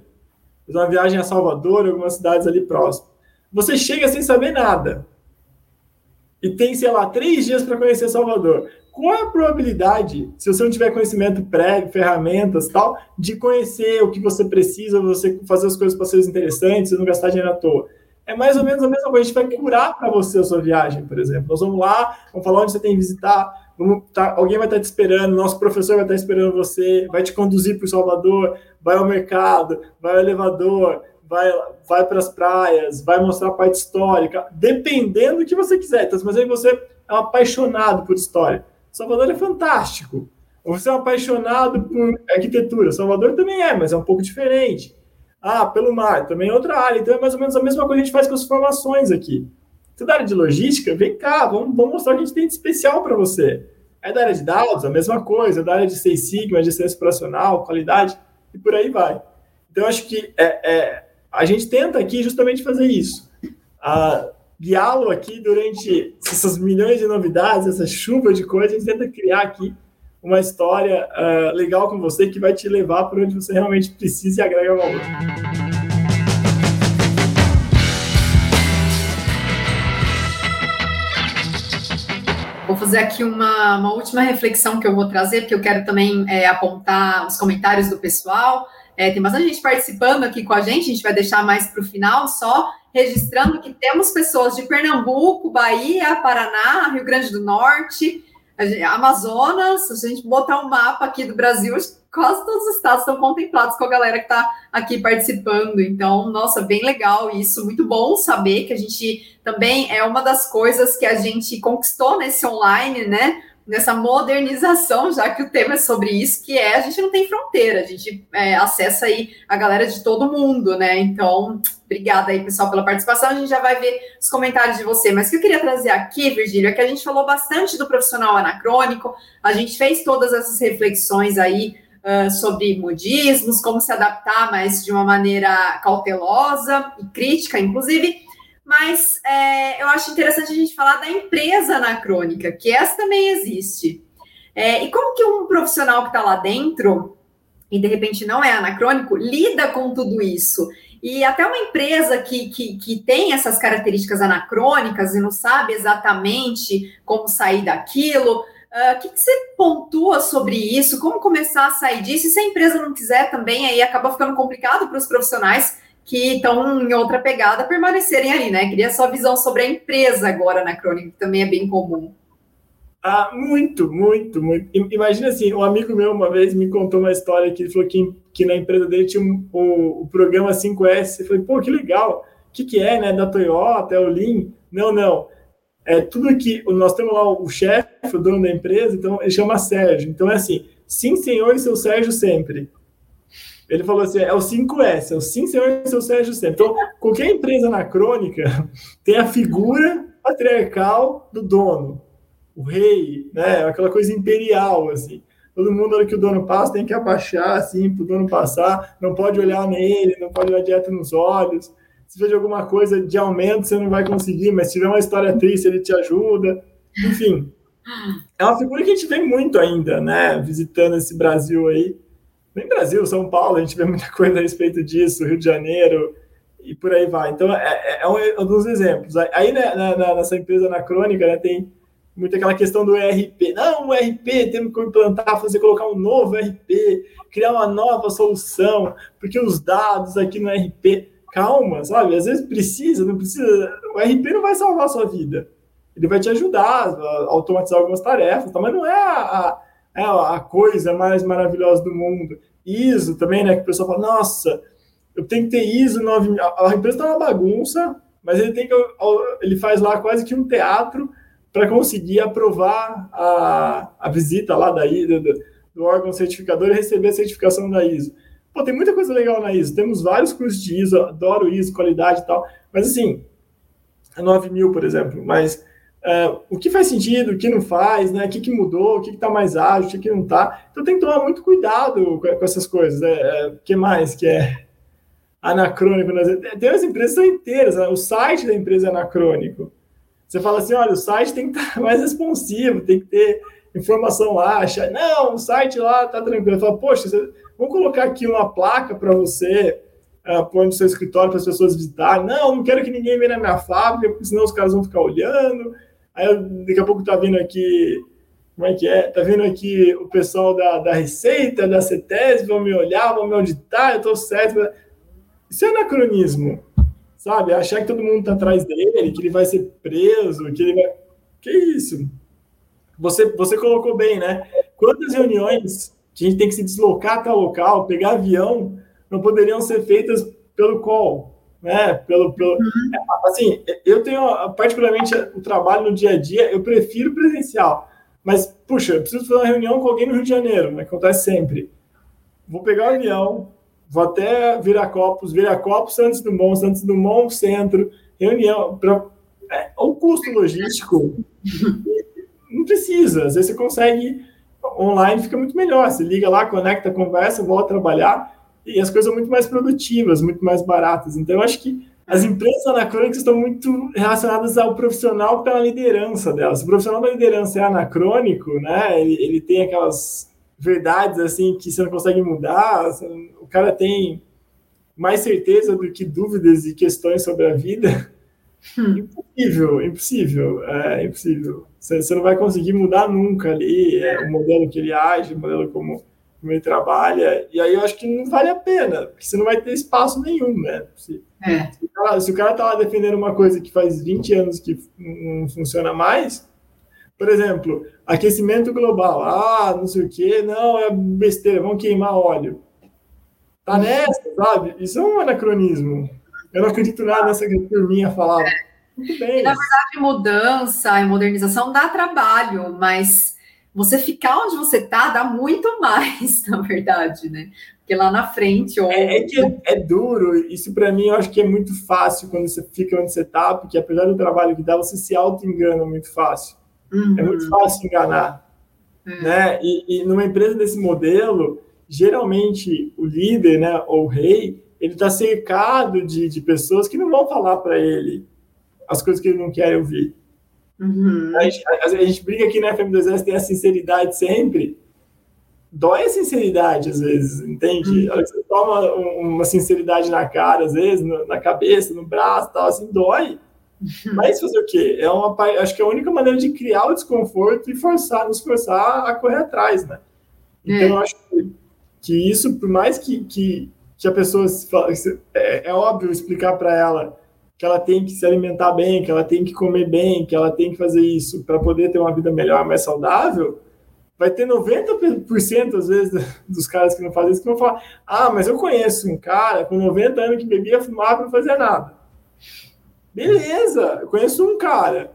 [SPEAKER 2] fazer uma viagem a Salvador, algumas cidades ali próximas. Você chega sem saber nada. E tem, sei lá, três dias para conhecer Salvador qual é a probabilidade, se você não tiver conhecimento prévio, ferramentas tal, de conhecer o que você precisa, você fazer as coisas para ser interessantes e não gastar dinheiro à toa? É mais ou menos a mesma coisa. A gente vai curar para você a sua viagem, por exemplo. Nós vamos lá, vamos falar onde você tem que visitar, tá, alguém vai estar te esperando, nosso professor vai estar esperando você, vai te conduzir para o Salvador, vai ao mercado, vai ao elevador, vai, vai para as praias, vai mostrar a parte histórica, dependendo do que você quiser. Então, mas aí você é um apaixonado por história Salvador é fantástico. Você é um apaixonado por arquitetura. Salvador também é, mas é um pouco diferente. Ah, pelo mar, também é outra área. Então é mais ou menos a mesma coisa que a gente faz com as formações aqui. Você é da área de logística, vem cá, vamos, vamos mostrar o que a gente tem de especial para você. É da área de dados, a mesma coisa. É da área de Seis Sigma, de ciência operacional, qualidade, e por aí vai. Então, acho que é, é, a gente tenta aqui justamente fazer isso. Ah, guiá-lo aqui durante essas milhões de novidades, essa chuva de coisas, a gente tenta criar aqui uma história uh, legal com você que vai te levar para onde você realmente precisa e agrega valor.
[SPEAKER 1] Vou fazer aqui uma, uma última reflexão que eu vou trazer, porque eu quero também é, apontar os comentários do pessoal. É, tem bastante gente participando aqui com a gente, a gente vai deixar mais para o final só registrando que temos pessoas de Pernambuco, Bahia, Paraná, Rio Grande do Norte, Amazonas. Se a gente botar um mapa aqui do Brasil, quase todos os estados estão contemplados com a galera que está aqui participando. Então, nossa, bem legal isso. Muito bom saber que a gente também é uma das coisas que a gente conquistou nesse online, né? Nessa modernização, já que o tema é sobre isso, que é a gente não tem fronteira, a gente é, acessa aí a galera de todo mundo, né? Então, obrigada aí, pessoal, pela participação. A gente já vai ver os comentários de você. Mas o que eu queria trazer aqui, Virgílio, é que a gente falou bastante do profissional anacrônico, a gente fez todas essas reflexões aí uh, sobre modismos, como se adaptar, mas de uma maneira cautelosa e crítica, inclusive mas é, eu acho interessante a gente falar da empresa anacrônica, que essa também existe. É, e como que um profissional que está lá dentro, e de repente não é anacrônico, lida com tudo isso? E até uma empresa que, que, que tem essas características anacrônicas e não sabe exatamente como sair daquilo, ah, o uh, que, que, você pontua sobre isso? Como começar a sair disso? E se a empresa não quiser também, aí acaba ficando complicado para os profissionais que estão em outra pegada permanecerem ali, né? Queria só visão sobre a empresa agora na crônica, que também é bem comum.
[SPEAKER 2] Ah, muito, muito, muito. Imagina assim, um amigo meu uma vez me contou uma história que ele falou que, que na empresa dele tinha um, o, o programa 5S. Eu falei, pô, que legal. O que, que é, né? Da Toyota, é o Lean? Não, não. é tudo que nós temos lá o chefe, o dono da empresa, então ele chama Sérgio. Então é assim, sim, senhor e seu Sérgio sempre. Ele falou assim: é o 5S, é o sim, senhor seu Sérgio sempre. Então, qualquer empresa anacrônica tem a figura patriarcal do dono, o rei, né? Aquela coisa imperial, assim. Todo mundo, na que o dono passa, tem que abaixar, assim, para o dono passar, não pode olhar nele, não pode olhar direto nos olhos. Se de alguma coisa de aumento, você não vai conseguir, mas se tiver uma história triste, ele te ajuda. Enfim, é uma figura que a gente vê muito ainda, né? Visitando esse Brasil aí. Nem Brasil, São Paulo, a gente vê muita coisa a respeito disso, Rio de Janeiro e por aí vai. Então, é, é, é um, é um, dos exemplos. Aí, né, na, nessa empresa anacrônica, né, tem muito aquela questão do ERP. Não, o ERP, temos que implantar, fazer, colocar um novo ERP, criar uma nova solução, porque os dados aqui no ERP. Calma, sabe? Às vezes precisa, não precisa. O ERP não vai salvar a sua vida. Ele vai te ajudar a automatizar algumas tarefas, tá? mas não é a, é a coisa mais maravilhosa do mundo. ISO também, né? Que o pessoal fala, nossa, eu tenho que ter ISO 9000. A, empresa está uma bagunça, mas ele tem que. Ele faz lá quase que um teatro para conseguir aprovar a, a visita lá da do, do órgão certificador e receber a certificação da ISO. Pô, tem muita coisa legal na ISO. Temos vários cursos de ISO, adoro ISO, qualidade e tal. Mas assim, a 9000, por exemplo, mas é, o que faz sentido, o que não faz, né? O que, que mudou, o que está mais ágil, o que, que não está. Então tem que tomar muito cuidado com, com essas coisas. Né? É, o que mais que é anacrônico? Né? Tem as empresas inteiras, né? o site da empresa é anacrônico. Você fala assim, olha, o site tem que estar mais responsivo, tem que ter informação lá. Acha, não, o site lá está tranquilo. Fala, poxa, você, colocar aqui uma placa para você uh, no seu escritório para as pessoas visitarem. Não, não quero que ninguém venha na minha fábrica, porque senão os caras vão ficar olhando. Aí daqui a pouco tá vindo aqui, como é que é? Tá vindo aqui o pessoal da, da Receita, da CETES, vão me olhar, vão me auditar, eu tô certo. Isso é anacronismo, sabe? Achar que todo mundo tá atrás dele, que ele vai ser preso, que ele vai. Que isso? Você, você colocou bem, né? Quantas reuniões que a gente tem que se deslocar até o local, pegar avião, não poderiam ser feitas pelo call? Né? Pelo, pelo, uhum. assim, eu tenho particularmente o trabalho no dia a dia, eu prefiro presencial. Mas, puxa, eu preciso fazer uma reunião com alguém no Rio de Janeiro, né? acontece sempre. Vou pegar o avião, vou até Viracopos, Viracopos, Santos Dumont, Santos Dumont, centro, reunião. Pra, é, o custo logístico não precisa, às vezes você consegue online, fica muito melhor. Você liga lá, conecta, conversa, volta a trabalhar e as coisas são muito mais produtivas, muito mais baratas. Então, eu acho que as empresas anacrônicas estão muito relacionadas ao profissional pela liderança delas. Se o profissional da liderança é anacrônico, né? Ele, ele tem aquelas verdades assim que você não consegue mudar. O cara tem mais certeza do que dúvidas e questões sobre a vida. Hum. Impossível, impossível, é impossível. Você, você não vai conseguir mudar nunca ali é, o modelo que ele age, o modelo como ele trabalha, e aí eu acho que não vale a pena, porque você não vai ter espaço nenhum, né? Se, é. se, o, cara, se o cara tá lá defendendo uma coisa que faz 20 anos que não funciona mais, por exemplo, aquecimento global, ah, não sei o quê, não, é besteira, vão queimar óleo. Tá nessa, sabe? Isso é um anacronismo. Eu não acredito nada nessa que a turminha falava.
[SPEAKER 1] Muito bem. E, na verdade, mudança e modernização dá trabalho, mas você ficar onde você está dá muito mais, na verdade, né? Porque lá na frente. Ou...
[SPEAKER 2] É, é que é, é duro, isso para mim eu acho que é muito fácil quando você fica onde você está, porque apesar do trabalho que dá, você se auto-engana muito fácil. Uhum. É muito fácil enganar. É. Né? E, e numa empresa desse modelo, geralmente o líder, né, ou o rei, ele está cercado de, de pessoas que não vão falar para ele as coisas que ele não quer ouvir. Uhum. A, gente, a, a, gente briga aqui na FM2S, tem a sinceridade sempre. Dói a sinceridade, às vezes, entende? Uhum. Você toma uma sinceridade na cara, às vezes, na cabeça, no braço, tal, assim, dói. Uhum. Mas fazer o quê? É uma, acho que é a única maneira de criar o desconforto e forçar, nos forçar a correr atrás, né? Então, é. eu acho que, que, isso, por mais que, que, que a pessoa... É, é óbvio explicar para ela que ela tem que se alimentar bem, que ela tem que comer bem, que ela tem que fazer isso para poder ter uma vida melhor, mais saudável, vai ter 90% às vezes dos caras que não fazem isso que vão falar: "Ah, mas eu conheço um cara com 90 anos que bebia, fumava não fazia nada". Beleza, eu conheço um cara.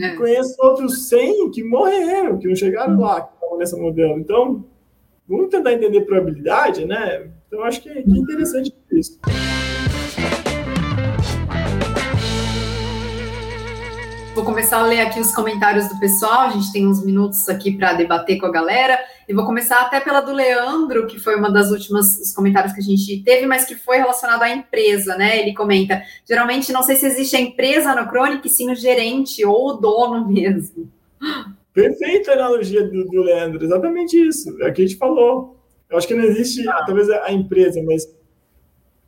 [SPEAKER 2] É. Conheço outros 100 que morreram, que não chegaram lá, que estavam nessa modelo. Então, vamos tentar entender probabilidade, né? Então, acho que é interessante isso.
[SPEAKER 1] Vou começar a ler aqui os comentários do pessoal, a gente tem uns minutos aqui para debater com a galera. E vou começar até pela do Leandro, que foi uma das últimas os comentários que a gente teve, mas que foi relacionado à empresa, né? Ele comenta: geralmente não sei se existe a empresa no Chronic, sim o gerente ou o dono mesmo.
[SPEAKER 2] Perfeita analogia do, do Leandro, exatamente isso. É o que a gente falou. Eu acho que não existe, ah. talvez, a empresa, mas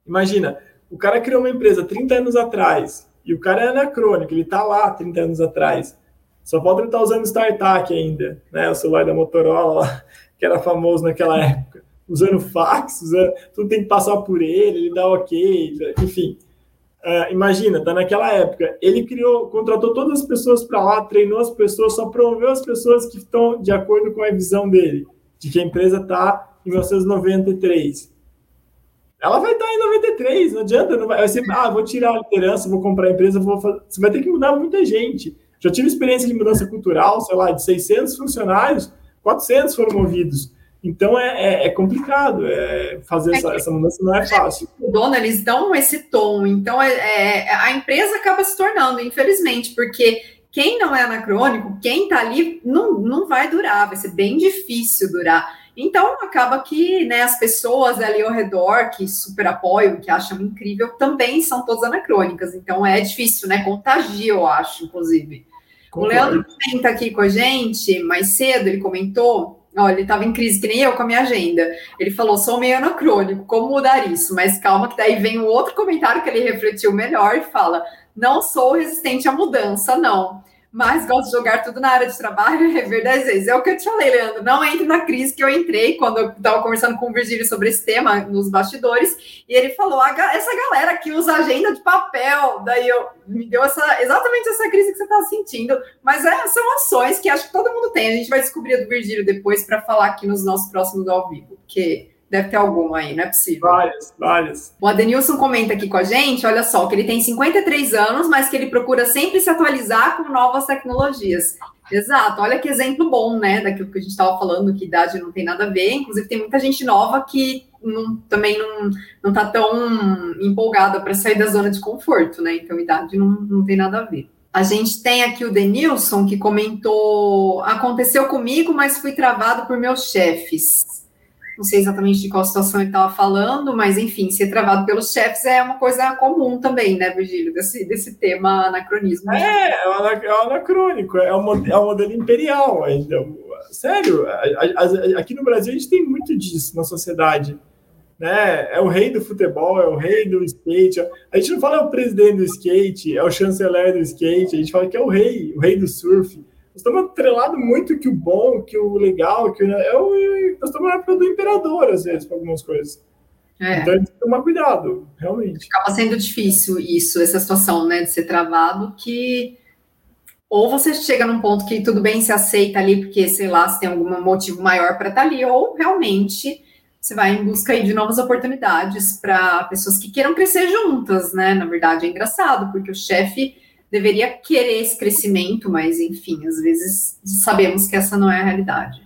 [SPEAKER 2] imagina, o cara criou uma empresa 30 anos atrás e o cara é anacrônico, ele está lá 30 anos atrás. Só falta ele estar tá usando StarTAC ainda, né? O celular da Motorola, que era famoso naquela época. Usando fax, usando, tudo tem que passar por ele, ele dá ok, enfim. Uh, imagina, tá naquela época. Ele criou, contratou todas as pessoas para lá, treinou as pessoas, só promoveu as pessoas que estão de acordo com a visão dele, de que a empresa está em 1993 ela vai estar em 93, não adianta, não vai, vai ser, ah, vou tirar a liderança, vou comprar a empresa, vou fazer, você vai ter que mudar muita gente. Já tive experiência de mudança cultural, sei lá, de 600 funcionários, 400 foram movidos. Então é, é, é complicado é, fazer é essa, essa, mudança, não é fácil.
[SPEAKER 1] Dona, eles dão esse tom, então é, é, a empresa acaba se tornando, infelizmente, porque quem não é anacrônico, quem está ali, não, não vai durar, vai ser bem difícil durar. Então, acaba que né, as pessoas ali ao redor que super apoiam, que acham incrível, também são todas anacrônicas. Então, é difícil, né? Contagia, eu acho, inclusive. Concordo. O Leandro está aqui com a gente mais cedo, ele comentou. Olha, ele estava em crise, que nem eu com a minha agenda. Ele falou: sou meio anacrônico, como mudar isso? Mas calma, que daí vem um outro comentário que ele refletiu melhor e fala: não sou resistente à mudança, não mas gosto de jogar tudo na área de trabalho e rever dez vezes. É o que eu te falei, Leandro. Não entre na crise que eu entrei quando eu estava conversando com o Virgílio sobre esse tema nos bastidores. E ele falou: essa galera que usa agenda de papel. Daí eu me deu essa, exatamente essa crise que você está sentindo. Mas é, são ações que acho que todo mundo tem. A gente vai descobrir do Virgílio depois para falar aqui nos nossos próximos ao vivo. Porque Deve ter alguma aí, não é possível.
[SPEAKER 2] Várias, várias.
[SPEAKER 1] O Adenilson comenta aqui com a gente, olha só, que ele tem 53 anos, mas que ele procura sempre se atualizar com novas tecnologias. Exato, olha que exemplo bom, né, daquilo que a gente estava falando, que idade não tem nada a ver. Inclusive, tem muita gente nova que não, também não, não tá tão empolgada para sair da zona de conforto, né? Então, idade não, não tem nada a ver. A gente tem aqui o Denilson que comentou: aconteceu comigo, mas fui travado por meus chefes não sei exatamente de qual situação ele estava falando, mas enfim, ser travado pelos chefes é uma coisa comum também, né, Virgílio, desse, desse tema anacronismo.
[SPEAKER 2] É, é é anacrônico, é o, é o modelo imperial ainda. Sério, aqui no Brasil a gente tem muito disso na sociedade. Né? É o rei do futebol, é o rei do skate. A gente não fala é o presidente do skate, é o chanceler do skate, a gente fala que é o rei, o rei do surf estamos atrelados muito que o bom, que o legal, que é o, nós estamos na época do imperador, às vezes, para algumas coisas. É. Então, tem que tomar cuidado, realmente.
[SPEAKER 1] Acaba sendo difícil isso, essa situação, né, de ser travado, que ou você chega num ponto que tudo bem se aceita ali, porque, sei lá, se tem algum motivo maior para estar tá ali, ou realmente você vai em busca aí de novas oportunidades para pessoas que queiram crescer juntas, né? Na verdade, é engraçado, porque o chefe deveria querer esse crescimento, mas enfim, às vezes sabemos que essa não é a realidade.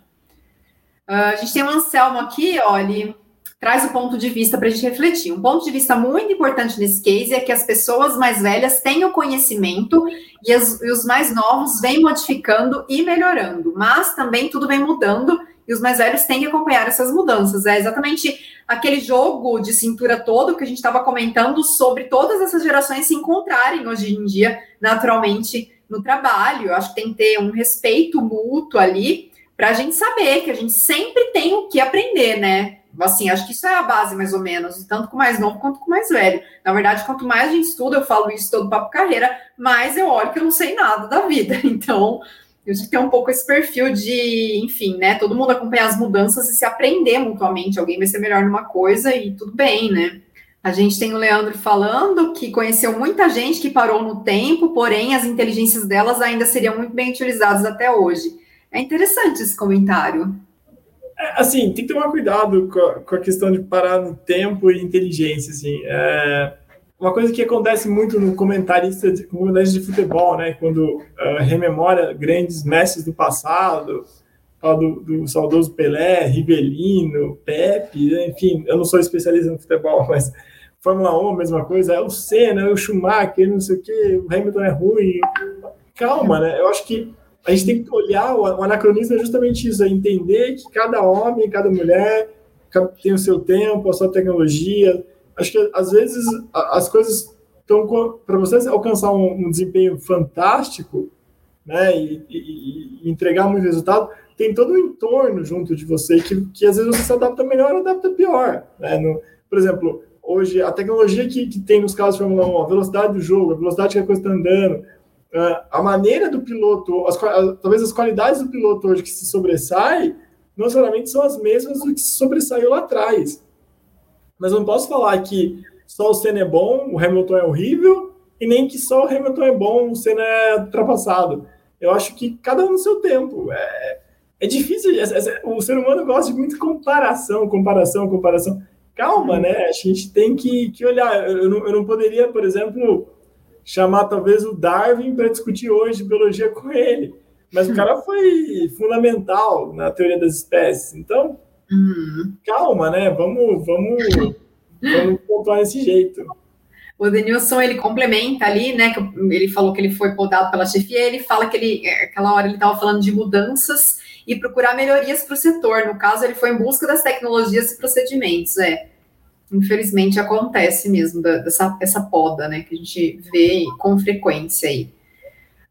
[SPEAKER 1] Uh, a gente tem um Anselmo aqui, olha, traz o ponto de vista para a gente refletir. Um ponto de vista muito importante nesse case é que as pessoas mais velhas têm o conhecimento e, as, e os mais novos vêm modificando e melhorando, mas também tudo vem mudando e os mais velhos têm que acompanhar essas mudanças. É exatamente aquele jogo de cintura todo que a gente estava comentando sobre todas essas gerações se encontrarem hoje em dia naturalmente no trabalho. Eu acho que tem que ter um respeito mútuo ali para a gente saber que a gente sempre tem o que aprender, né? Assim, acho que isso é a base, mais ou menos, tanto com mais novo quanto com mais velho. Na verdade, quanto mais a gente estuda, eu falo isso todo papo carreira, mais eu olho que eu não sei nada da vida. Então, a gente tem um pouco esse perfil de, enfim, né? Todo mundo acompanhar as mudanças e se aprender mutuamente. Alguém vai ser melhor numa coisa e tudo bem, né? A gente tem o Leandro falando que conheceu muita gente que parou no tempo, porém as inteligências delas ainda seriam muito bem utilizadas até hoje. É interessante esse comentário.
[SPEAKER 2] É, assim, tem que tomar cuidado com a, com a, questão de parar no tempo e inteligência. Assim. É, uma coisa que acontece muito no comentarista de, comentarista de futebol, né? Quando uh, rememora grandes mestres do passado, fala do, do, saudoso Pelé, Rivelino, Pepe, né? enfim, eu não sou especialista no futebol, mas Fórmula 1, mesma coisa, é o Senna, é o Schumacher, não sei o que, o Hamilton é ruim. Calma, né? Eu acho que a gente tem que olhar, o anacronismo é justamente isso, é entender que cada homem, cada mulher tem o seu tempo, a sua tecnologia. Acho que às vezes as coisas estão para você alcançar um, um, desempenho fantástico, né, e, e, e, entregar muito resultado, tem todo um entorno junto de você que, que às vezes você se adapta melhor ou adapta pior, né? No, por exemplo, hoje a tecnologia que, que tem nos carros de Fórmula 1, a velocidade do jogo, a velocidade que a coisa está andando, a maneira do piloto, as, talvez as qualidades do piloto hoje que se sobressai, não necessariamente são as mesmas do que se sobressaiu lá atrás. Mas eu não posso falar que só o Senna é bom, o Hamilton é horrível, e nem que só o Hamilton é bom, o Senna é ultrapassado. Eu acho que cada um no seu tempo. É, é difícil, é, é, o ser humano gosta de muita comparação, comparação, comparação. Calma, né? A gente tem que, que olhar. Eu não, eu não poderia, por exemplo, chamar talvez o Darwin para discutir hoje biologia com ele. Mas o cara foi fundamental na teoria das espécies. Então, uhum. calma, né? Vamos, vamos, vamos pontuar desse jeito.
[SPEAKER 1] O Denilson, ele complementa ali, né, que ele falou que ele foi podado pela chefia, ele fala que ele, é, aquela hora ele estava falando de mudanças e procurar melhorias para o setor. No caso, ele foi em busca das tecnologias e procedimentos, é infelizmente acontece mesmo dessa essa poda, né, que a gente vê com frequência aí.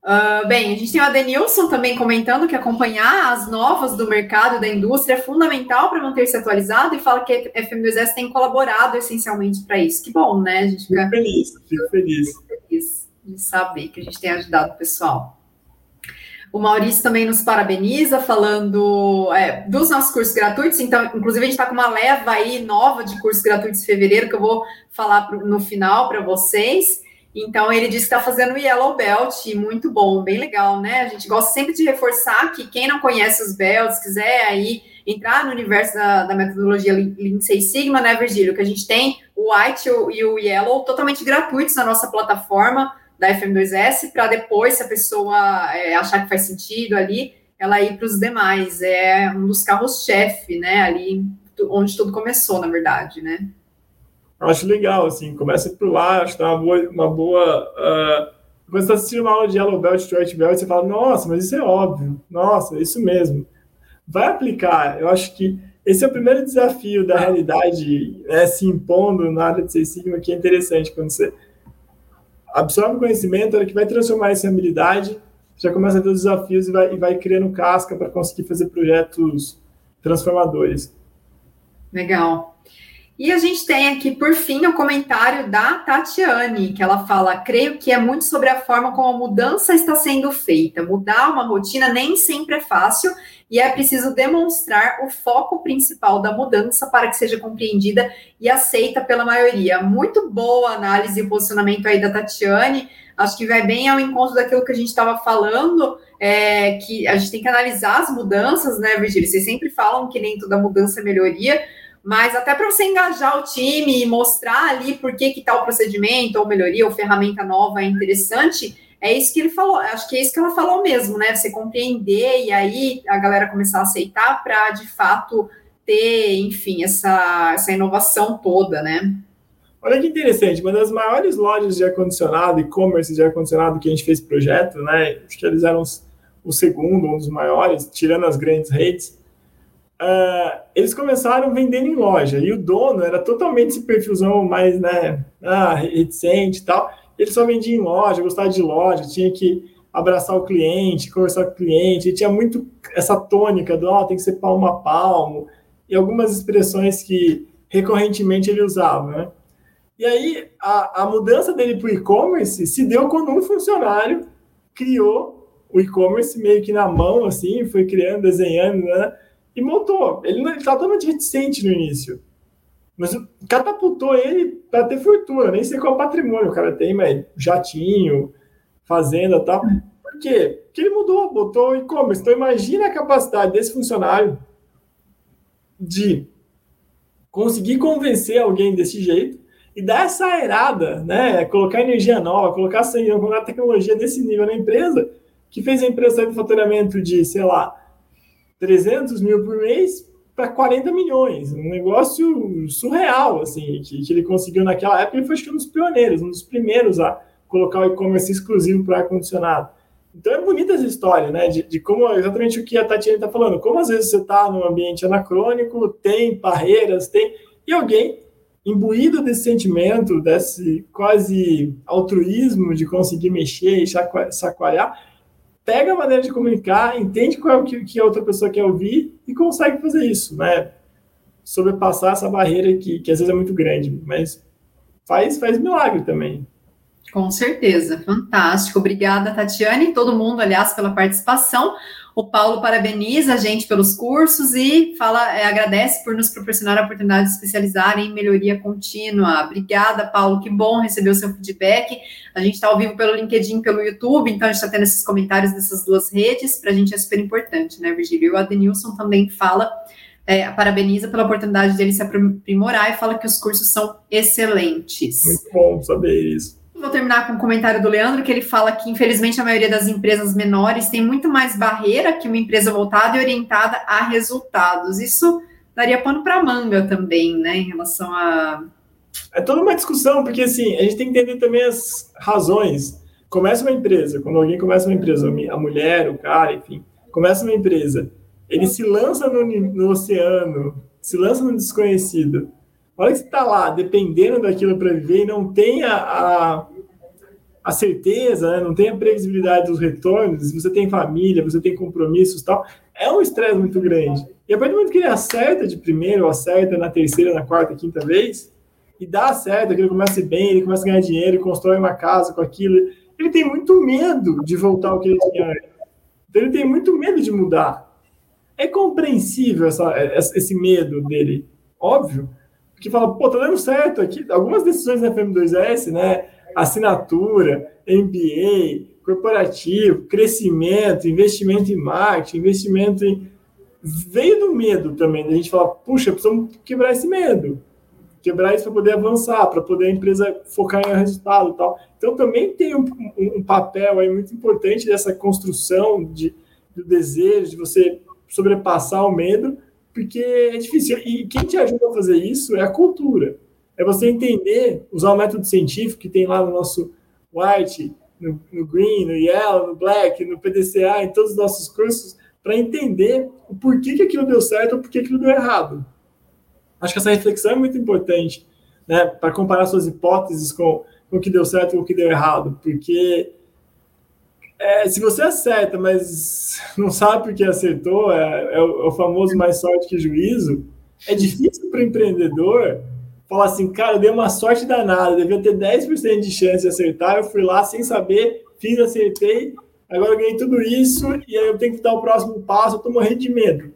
[SPEAKER 1] Uh, bem, a gente tem o Adenilson também comentando que acompanhar as novas do mercado e da indústria é fundamental para manter-se atualizado e fala que a FM2S tem colaborado essencialmente para isso. Que bom, né? A gente
[SPEAKER 2] fica feliz, fico feliz.
[SPEAKER 1] feliz de saber que a gente tem ajudado o pessoal. O Maurício também nos parabeniza, falando é, dos nossos cursos gratuitos. Então, inclusive, a gente está com uma leva aí nova de cursos gratuitos em fevereiro, que eu vou falar pro, no final para vocês. Então, ele disse que está fazendo Yellow Belt, muito bom, bem legal, né? A gente gosta sempre de reforçar que quem não conhece os belts, quiser aí entrar no universo da, da metodologia Lean Six Sigma, né, Virgílio? Que a gente tem o White e o Yellow totalmente gratuitos na nossa plataforma da FM2S para depois, se a pessoa é, achar que faz sentido ali, ela ir para os demais. É um dos carros-chefe, né? Ali onde tudo começou, na verdade, né?
[SPEAKER 2] Eu acho legal, assim, começa por lá, acho que tá uma boa. Uma boa uh, quando você está assistindo uma aula de Yellow Belt, White Belt, você fala, nossa, mas isso é óbvio, nossa, é isso mesmo. Vai aplicar. Eu acho que esse é o primeiro desafio da realidade né, se impondo na área de Seis Sigma, que é interessante, quando você absorve conhecimento, é que vai transformar em habilidade, já começa a ter os desafios e vai, e vai criando casca para conseguir fazer projetos transformadores.
[SPEAKER 1] Legal. E a gente tem aqui, por fim, o comentário da Tatiane, que ela fala: creio que é muito sobre a forma como a mudança está sendo feita. Mudar uma rotina nem sempre é fácil e é preciso demonstrar o foco principal da mudança para que seja compreendida e aceita pela maioria. Muito boa análise e posicionamento aí da Tatiane. Acho que vai bem ao encontro daquilo que a gente estava falando, é, que a gente tem que analisar as mudanças, né, Virgílio? Vocês sempre falam que nem toda mudança é melhoria, mas até para você engajar o time e mostrar ali por que, que tal procedimento, ou melhoria, ou ferramenta nova é interessante, é isso que ele falou, acho que é isso que ela falou mesmo, né? Você compreender e aí a galera começar a aceitar para de fato ter, enfim, essa, essa inovação toda, né?
[SPEAKER 2] Olha que interessante, uma das maiores lojas de ar-condicionado, e-commerce de ar-condicionado que a gente fez projeto, né? Acho que eles eram o segundo, um dos maiores, tirando as grandes redes. Uh, eles começaram vendendo em loja e o dono era totalmente esse perfilzão mais, né, ah, reticente e tal ele só vendia em loja, gostava de loja, tinha que abraçar o cliente, conversar com o cliente, e tinha muito essa tônica do, oh, tem que ser palmo a palmo, e algumas expressões que recorrentemente ele usava, né? E aí, a, a mudança dele para o e-commerce se deu quando um funcionário criou o e-commerce meio que na mão, assim, foi criando, desenhando, né? E montou. Ele estava totalmente reticente no início. Mas catapultou ele para ter fortuna, nem sei qual patrimônio o cara tem, mas jatinho, fazenda tal. Por quê? Porque ele mudou, botou e-commerce. Então imagina a capacidade desse funcionário de conseguir convencer alguém desse jeito e dar essa aerada, né? Colocar energia nova, colocar colocar tecnologia desse nível na empresa, que fez a empresa do faturamento de, sei lá, 300 mil por mês para 40 milhões. Um negócio surreal, assim, que, que ele conseguiu naquela época. Ele foi, acho que, um dos pioneiros, um dos primeiros a colocar o e-commerce exclusivo para ar-condicionado. Então é bonita essa história, né? De, de, como exatamente o que a Tatiana está falando. Como às vezes você está num ambiente anacrônico, tem barreiras, tem. E alguém imbuído desse sentimento, desse quase altruísmo de conseguir mexer e chacoalhar, pega a maneira de comunicar, entende qual é o que, a outra pessoa quer ouvir e consegue fazer isso, né? Sobrepassar essa barreira que, que às vezes é muito grande, mas faz, faz milagre também.
[SPEAKER 1] Com certeza, fantástico. Obrigada, Tatiane, e todo mundo, aliás, pela participação. O Paulo parabeniza a gente pelos cursos e fala, é, agradece por nos proporcionar a oportunidade de especializar em melhoria contínua. Obrigada, Paulo. Que bom receber o seu feedback. A gente está ao vivo pelo LinkedIn, pelo YouTube, então a gente está tendo esses comentários dessas duas redes. Para a gente é super importante, né, Virgílio? E o Adenilson também fala é, parabeniza pela oportunidade dele se aprimorar e fala que os cursos são excelentes.
[SPEAKER 2] Muito bom saber isso.
[SPEAKER 1] Vou terminar com um comentário do Leandro, que ele fala que, infelizmente, a maioria das empresas menores tem muito mais barreira que uma empresa voltada e orientada a resultados. Isso daria pano para manga também, né, em relação a.
[SPEAKER 2] É toda uma discussão, porque assim, a gente tem que entender também as razões. Começa uma empresa, quando alguém começa uma empresa, a mulher, o cara, enfim, começa uma empresa, ele se lança no, no oceano, se lança no desconhecido hora que você está lá dependendo daquilo para viver e não tem a, a, a certeza, né? não tem a previsibilidade dos retornos, você tem família, você tem compromissos tal, é um estresse muito grande. E a partir do momento que ele acerta de primeiro, ou acerta na terceira, na quarta, quinta vez, e dá certo, aquilo começa a ir bem, ele começa a ganhar dinheiro, constrói uma casa com aquilo, ele tem muito medo de voltar ao que ele tinha antes. Então ele tem muito medo de mudar. É compreensível essa, esse medo dele, óbvio, que fala, pô, tá dando certo aqui. Algumas decisões da FM2S, né? Assinatura, MBA, corporativo, crescimento, investimento em marketing, investimento em. Veio do medo também, da gente falar, puxa, precisamos quebrar esse medo. Quebrar isso para poder avançar, para poder a empresa focar em resultado e tal. Então também tem um, um, papel aí muito importante dessa construção de, do desejo, de você sobrepassar o medo porque é difícil. E quem te ajuda a fazer isso é a cultura. É você entender, usar o método científico que tem lá no nosso white, no, no green, no yellow, no black, no PDCA, em todos os nossos cursos, para entender o porquê que aquilo deu certo ou porquê que aquilo deu errado. Acho que essa reflexão é muito importante, né, para comparar suas hipóteses com, com o que deu certo e o que deu errado, porque é, se você acerta, mas não sabe porque acertou, é, é, o, é, o, famoso mais sorte que juízo. É difícil para o empreendedor falar assim, cara, eu dei uma sorte danada, devia ter 10% de chance de acertar, eu fui lá sem saber, fiz, acertei, agora eu ganhei tudo isso e aí eu tenho que dar o próximo passo, eu estou morrendo de medo.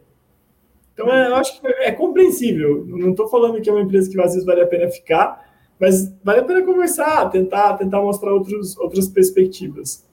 [SPEAKER 2] Então, é, eu acho que é compreensível. Não estou falando que é uma empresa que às vezes vale a pena ficar, mas vale a pena conversar, tentar, tentar mostrar outros, outras perspectivas.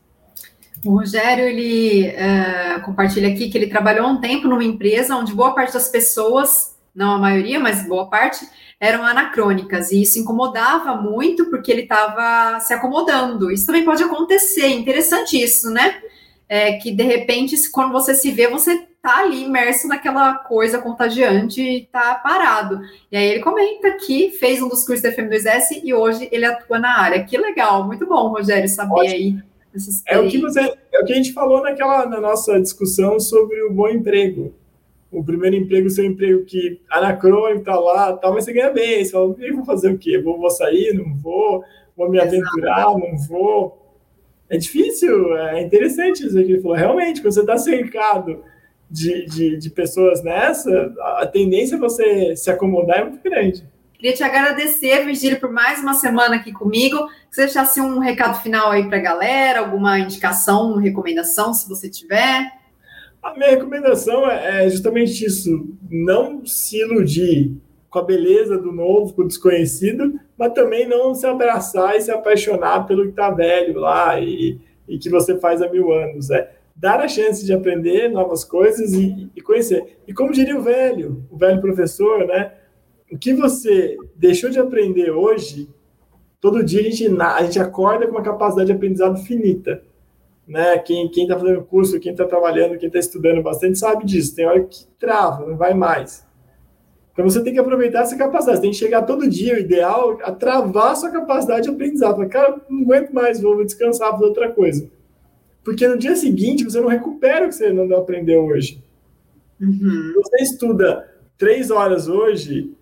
[SPEAKER 1] O Rogério, ele uh, compartilha aqui que ele trabalhou um tempo numa empresa onde boa parte das pessoas, não a maioria, mas boa parte, eram anacrônicas, e isso incomodava muito porque ele estava se acomodando. Isso também pode acontecer, interessante isso, né? É, que de repente, quando você se vê, você tá ali imerso naquela coisa contagiante e tá parado. E aí ele comenta que fez um dos cursos da FM2S e hoje ele atua na área. Que legal, muito bom, Rogério, saber Ótimo. aí
[SPEAKER 2] é o que você, é o que a gente falou naquela na nossa discussão sobre o bom emprego. O primeiro emprego, seu emprego que anacrônico, tá lá, tal, mas você ganha bem. Você fala, eu vou fazer o quê? Vou, vou sair? Não vou? Vou me aventurar? Não vou? É difícil, é interessante isso que ele falou. Realmente, quando você está cercado de, de, de pessoas nessa, a tendência a você se acomodar é muito grande.
[SPEAKER 1] Queria te agradecer, Virgílio, por mais uma semana aqui comigo. Que você deixasse um recado final aí para a galera, alguma indicação, recomendação, se você tiver.
[SPEAKER 2] A minha recomendação é, é justamente isso: não se iludir com a beleza do novo, com o desconhecido, mas também não se abraçar e se apaixonar pelo que está velho lá e, e, que você faz há mil anos. É dar a chance de aprender novas coisas e, e conhecer. E como diria o velho, o velho professor, né? O que você deixou de aprender hoje todo dia a gente, a gente acorda com uma capacidade de aprendizado finita. Né? Quem está fazendo curso, quem está trabalhando, quem está estudando bastante sabe disso. Tem hora que trava, não vai mais. Então você tem que aproveitar essa capacidade. Você tem que chegar todo dia, o ideal, a travar a sua capacidade de aprendizado. Falar, cara, não aguento mais, vou descansar, fazer outra coisa. Porque no dia seguinte você não recupera o que você não aprendeu hoje. Uhum. Você estuda três horas hoje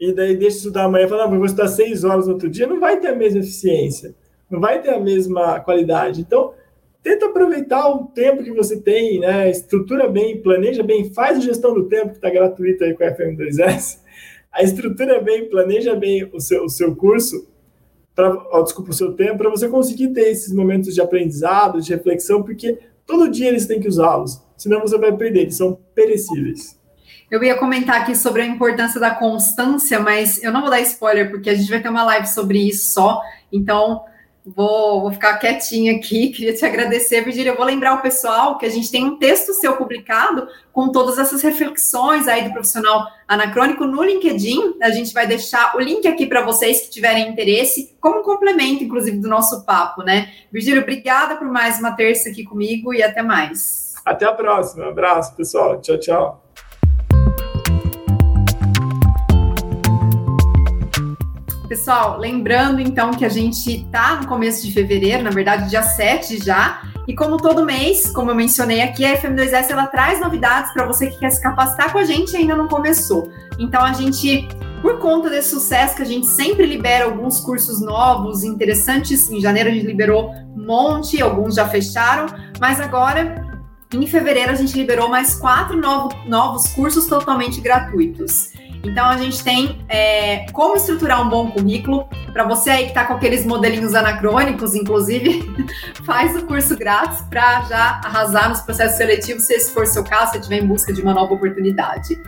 [SPEAKER 2] e daí deixa de estudar amanhã e fala, não, vou estudar seis horas no outro dia, não vai ter a mesma eficiência, não vai ter a mesma qualidade. Então, tenta aproveitar o tempo que você tem, né? Estrutura bem, planeja bem, faz a gestão do tempo que está gratuito aí com a FM2S. A estrutura bem, planeja bem o seu, o seu curso, pra, oh, desculpa, o seu tempo, para você conseguir ter esses momentos de aprendizado, de reflexão, porque todo dia eles têm que usá-los, senão você vai perder, eles são perecíveis.
[SPEAKER 1] Eu ia comentar aqui sobre a importância da constância, mas eu não vou dar spoiler, porque a gente vai ter uma live sobre isso só. Então, Vou, vou, ficar quietinha aqui. Queria te agradecer, Virgília. Eu vou lembrar o pessoal que a gente tem um texto seu publicado com todas essas reflexões aí do profissional anacrônico no LinkedIn. A gente vai deixar o link aqui para vocês que tiverem interesse, como complemento, inclusive, do nosso papo, né? Virgília, obrigada por mais uma terça aqui comigo e até mais.
[SPEAKER 2] Até a próxima. Um abraço, pessoal. Tchau, tchau.
[SPEAKER 1] Pessoal, lembrando então que a gente tá no começo de fevereiro, na verdade, dia 7 já. E como todo mês, como eu mencionei aqui, a FM2S ela traz novidades para você que quer se capacitar com a gente e ainda não começou. Então a gente, por conta desse sucesso que a gente sempre libera alguns cursos novos, interessantes, em janeiro a gente liberou um monte, alguns já fecharam, mas agora em fevereiro a gente liberou mais quatro novo, novos cursos totalmente gratuitos. Então a gente tem é, como estruturar um bom currículo. Para você aí que está com aqueles modelinhos anacrônicos, inclusive, faz o curso grátis para já arrasar nos processos seletivos, se esse for seu caso, se estiver em busca de uma nova oportunidade.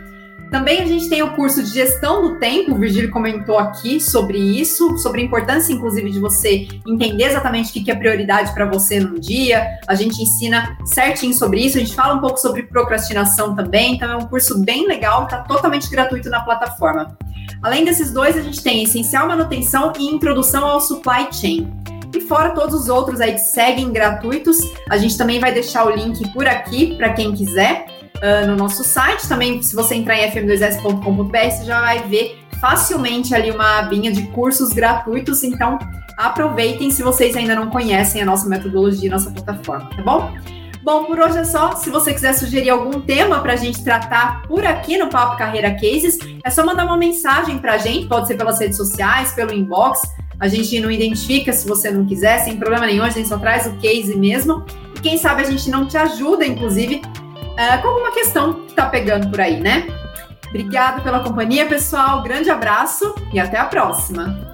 [SPEAKER 1] Também a gente tem o curso de gestão do tempo, o Virgílio comentou aqui sobre isso, sobre a importância, inclusive, de você entender exatamente o que é prioridade para você no dia. A gente ensina certinho sobre isso, a gente fala um pouco sobre procrastinação também, então é um curso bem legal, está totalmente gratuito na plataforma. Além desses dois, a gente tem Essencial Manutenção e Introdução ao Supply Chain. E fora todos os outros aí que seguem gratuitos, a gente também vai deixar o link por aqui para quem quiser uh, no nosso site. Também, se você entrar em fm2s.com.br, você já vai ver facilmente ali uma abinha de cursos gratuitos. Então, aproveitem se vocês ainda não conhecem a nossa metodologia, a nossa plataforma, tá bom? Bom, por hoje é só. Se você quiser sugerir algum tema para a gente tratar por aqui no Papo Carreira Cases, é só mandar uma mensagem para a gente, pode ser pelas redes sociais, pelo inbox. A gente não identifica se você não quiser, sem problema nenhum, a gente só traz o case mesmo. E quem sabe a gente não te ajuda, inclusive, uh, com alguma questão que está pegando por aí, né? Obrigada pela companhia, pessoal. Grande abraço e até a próxima.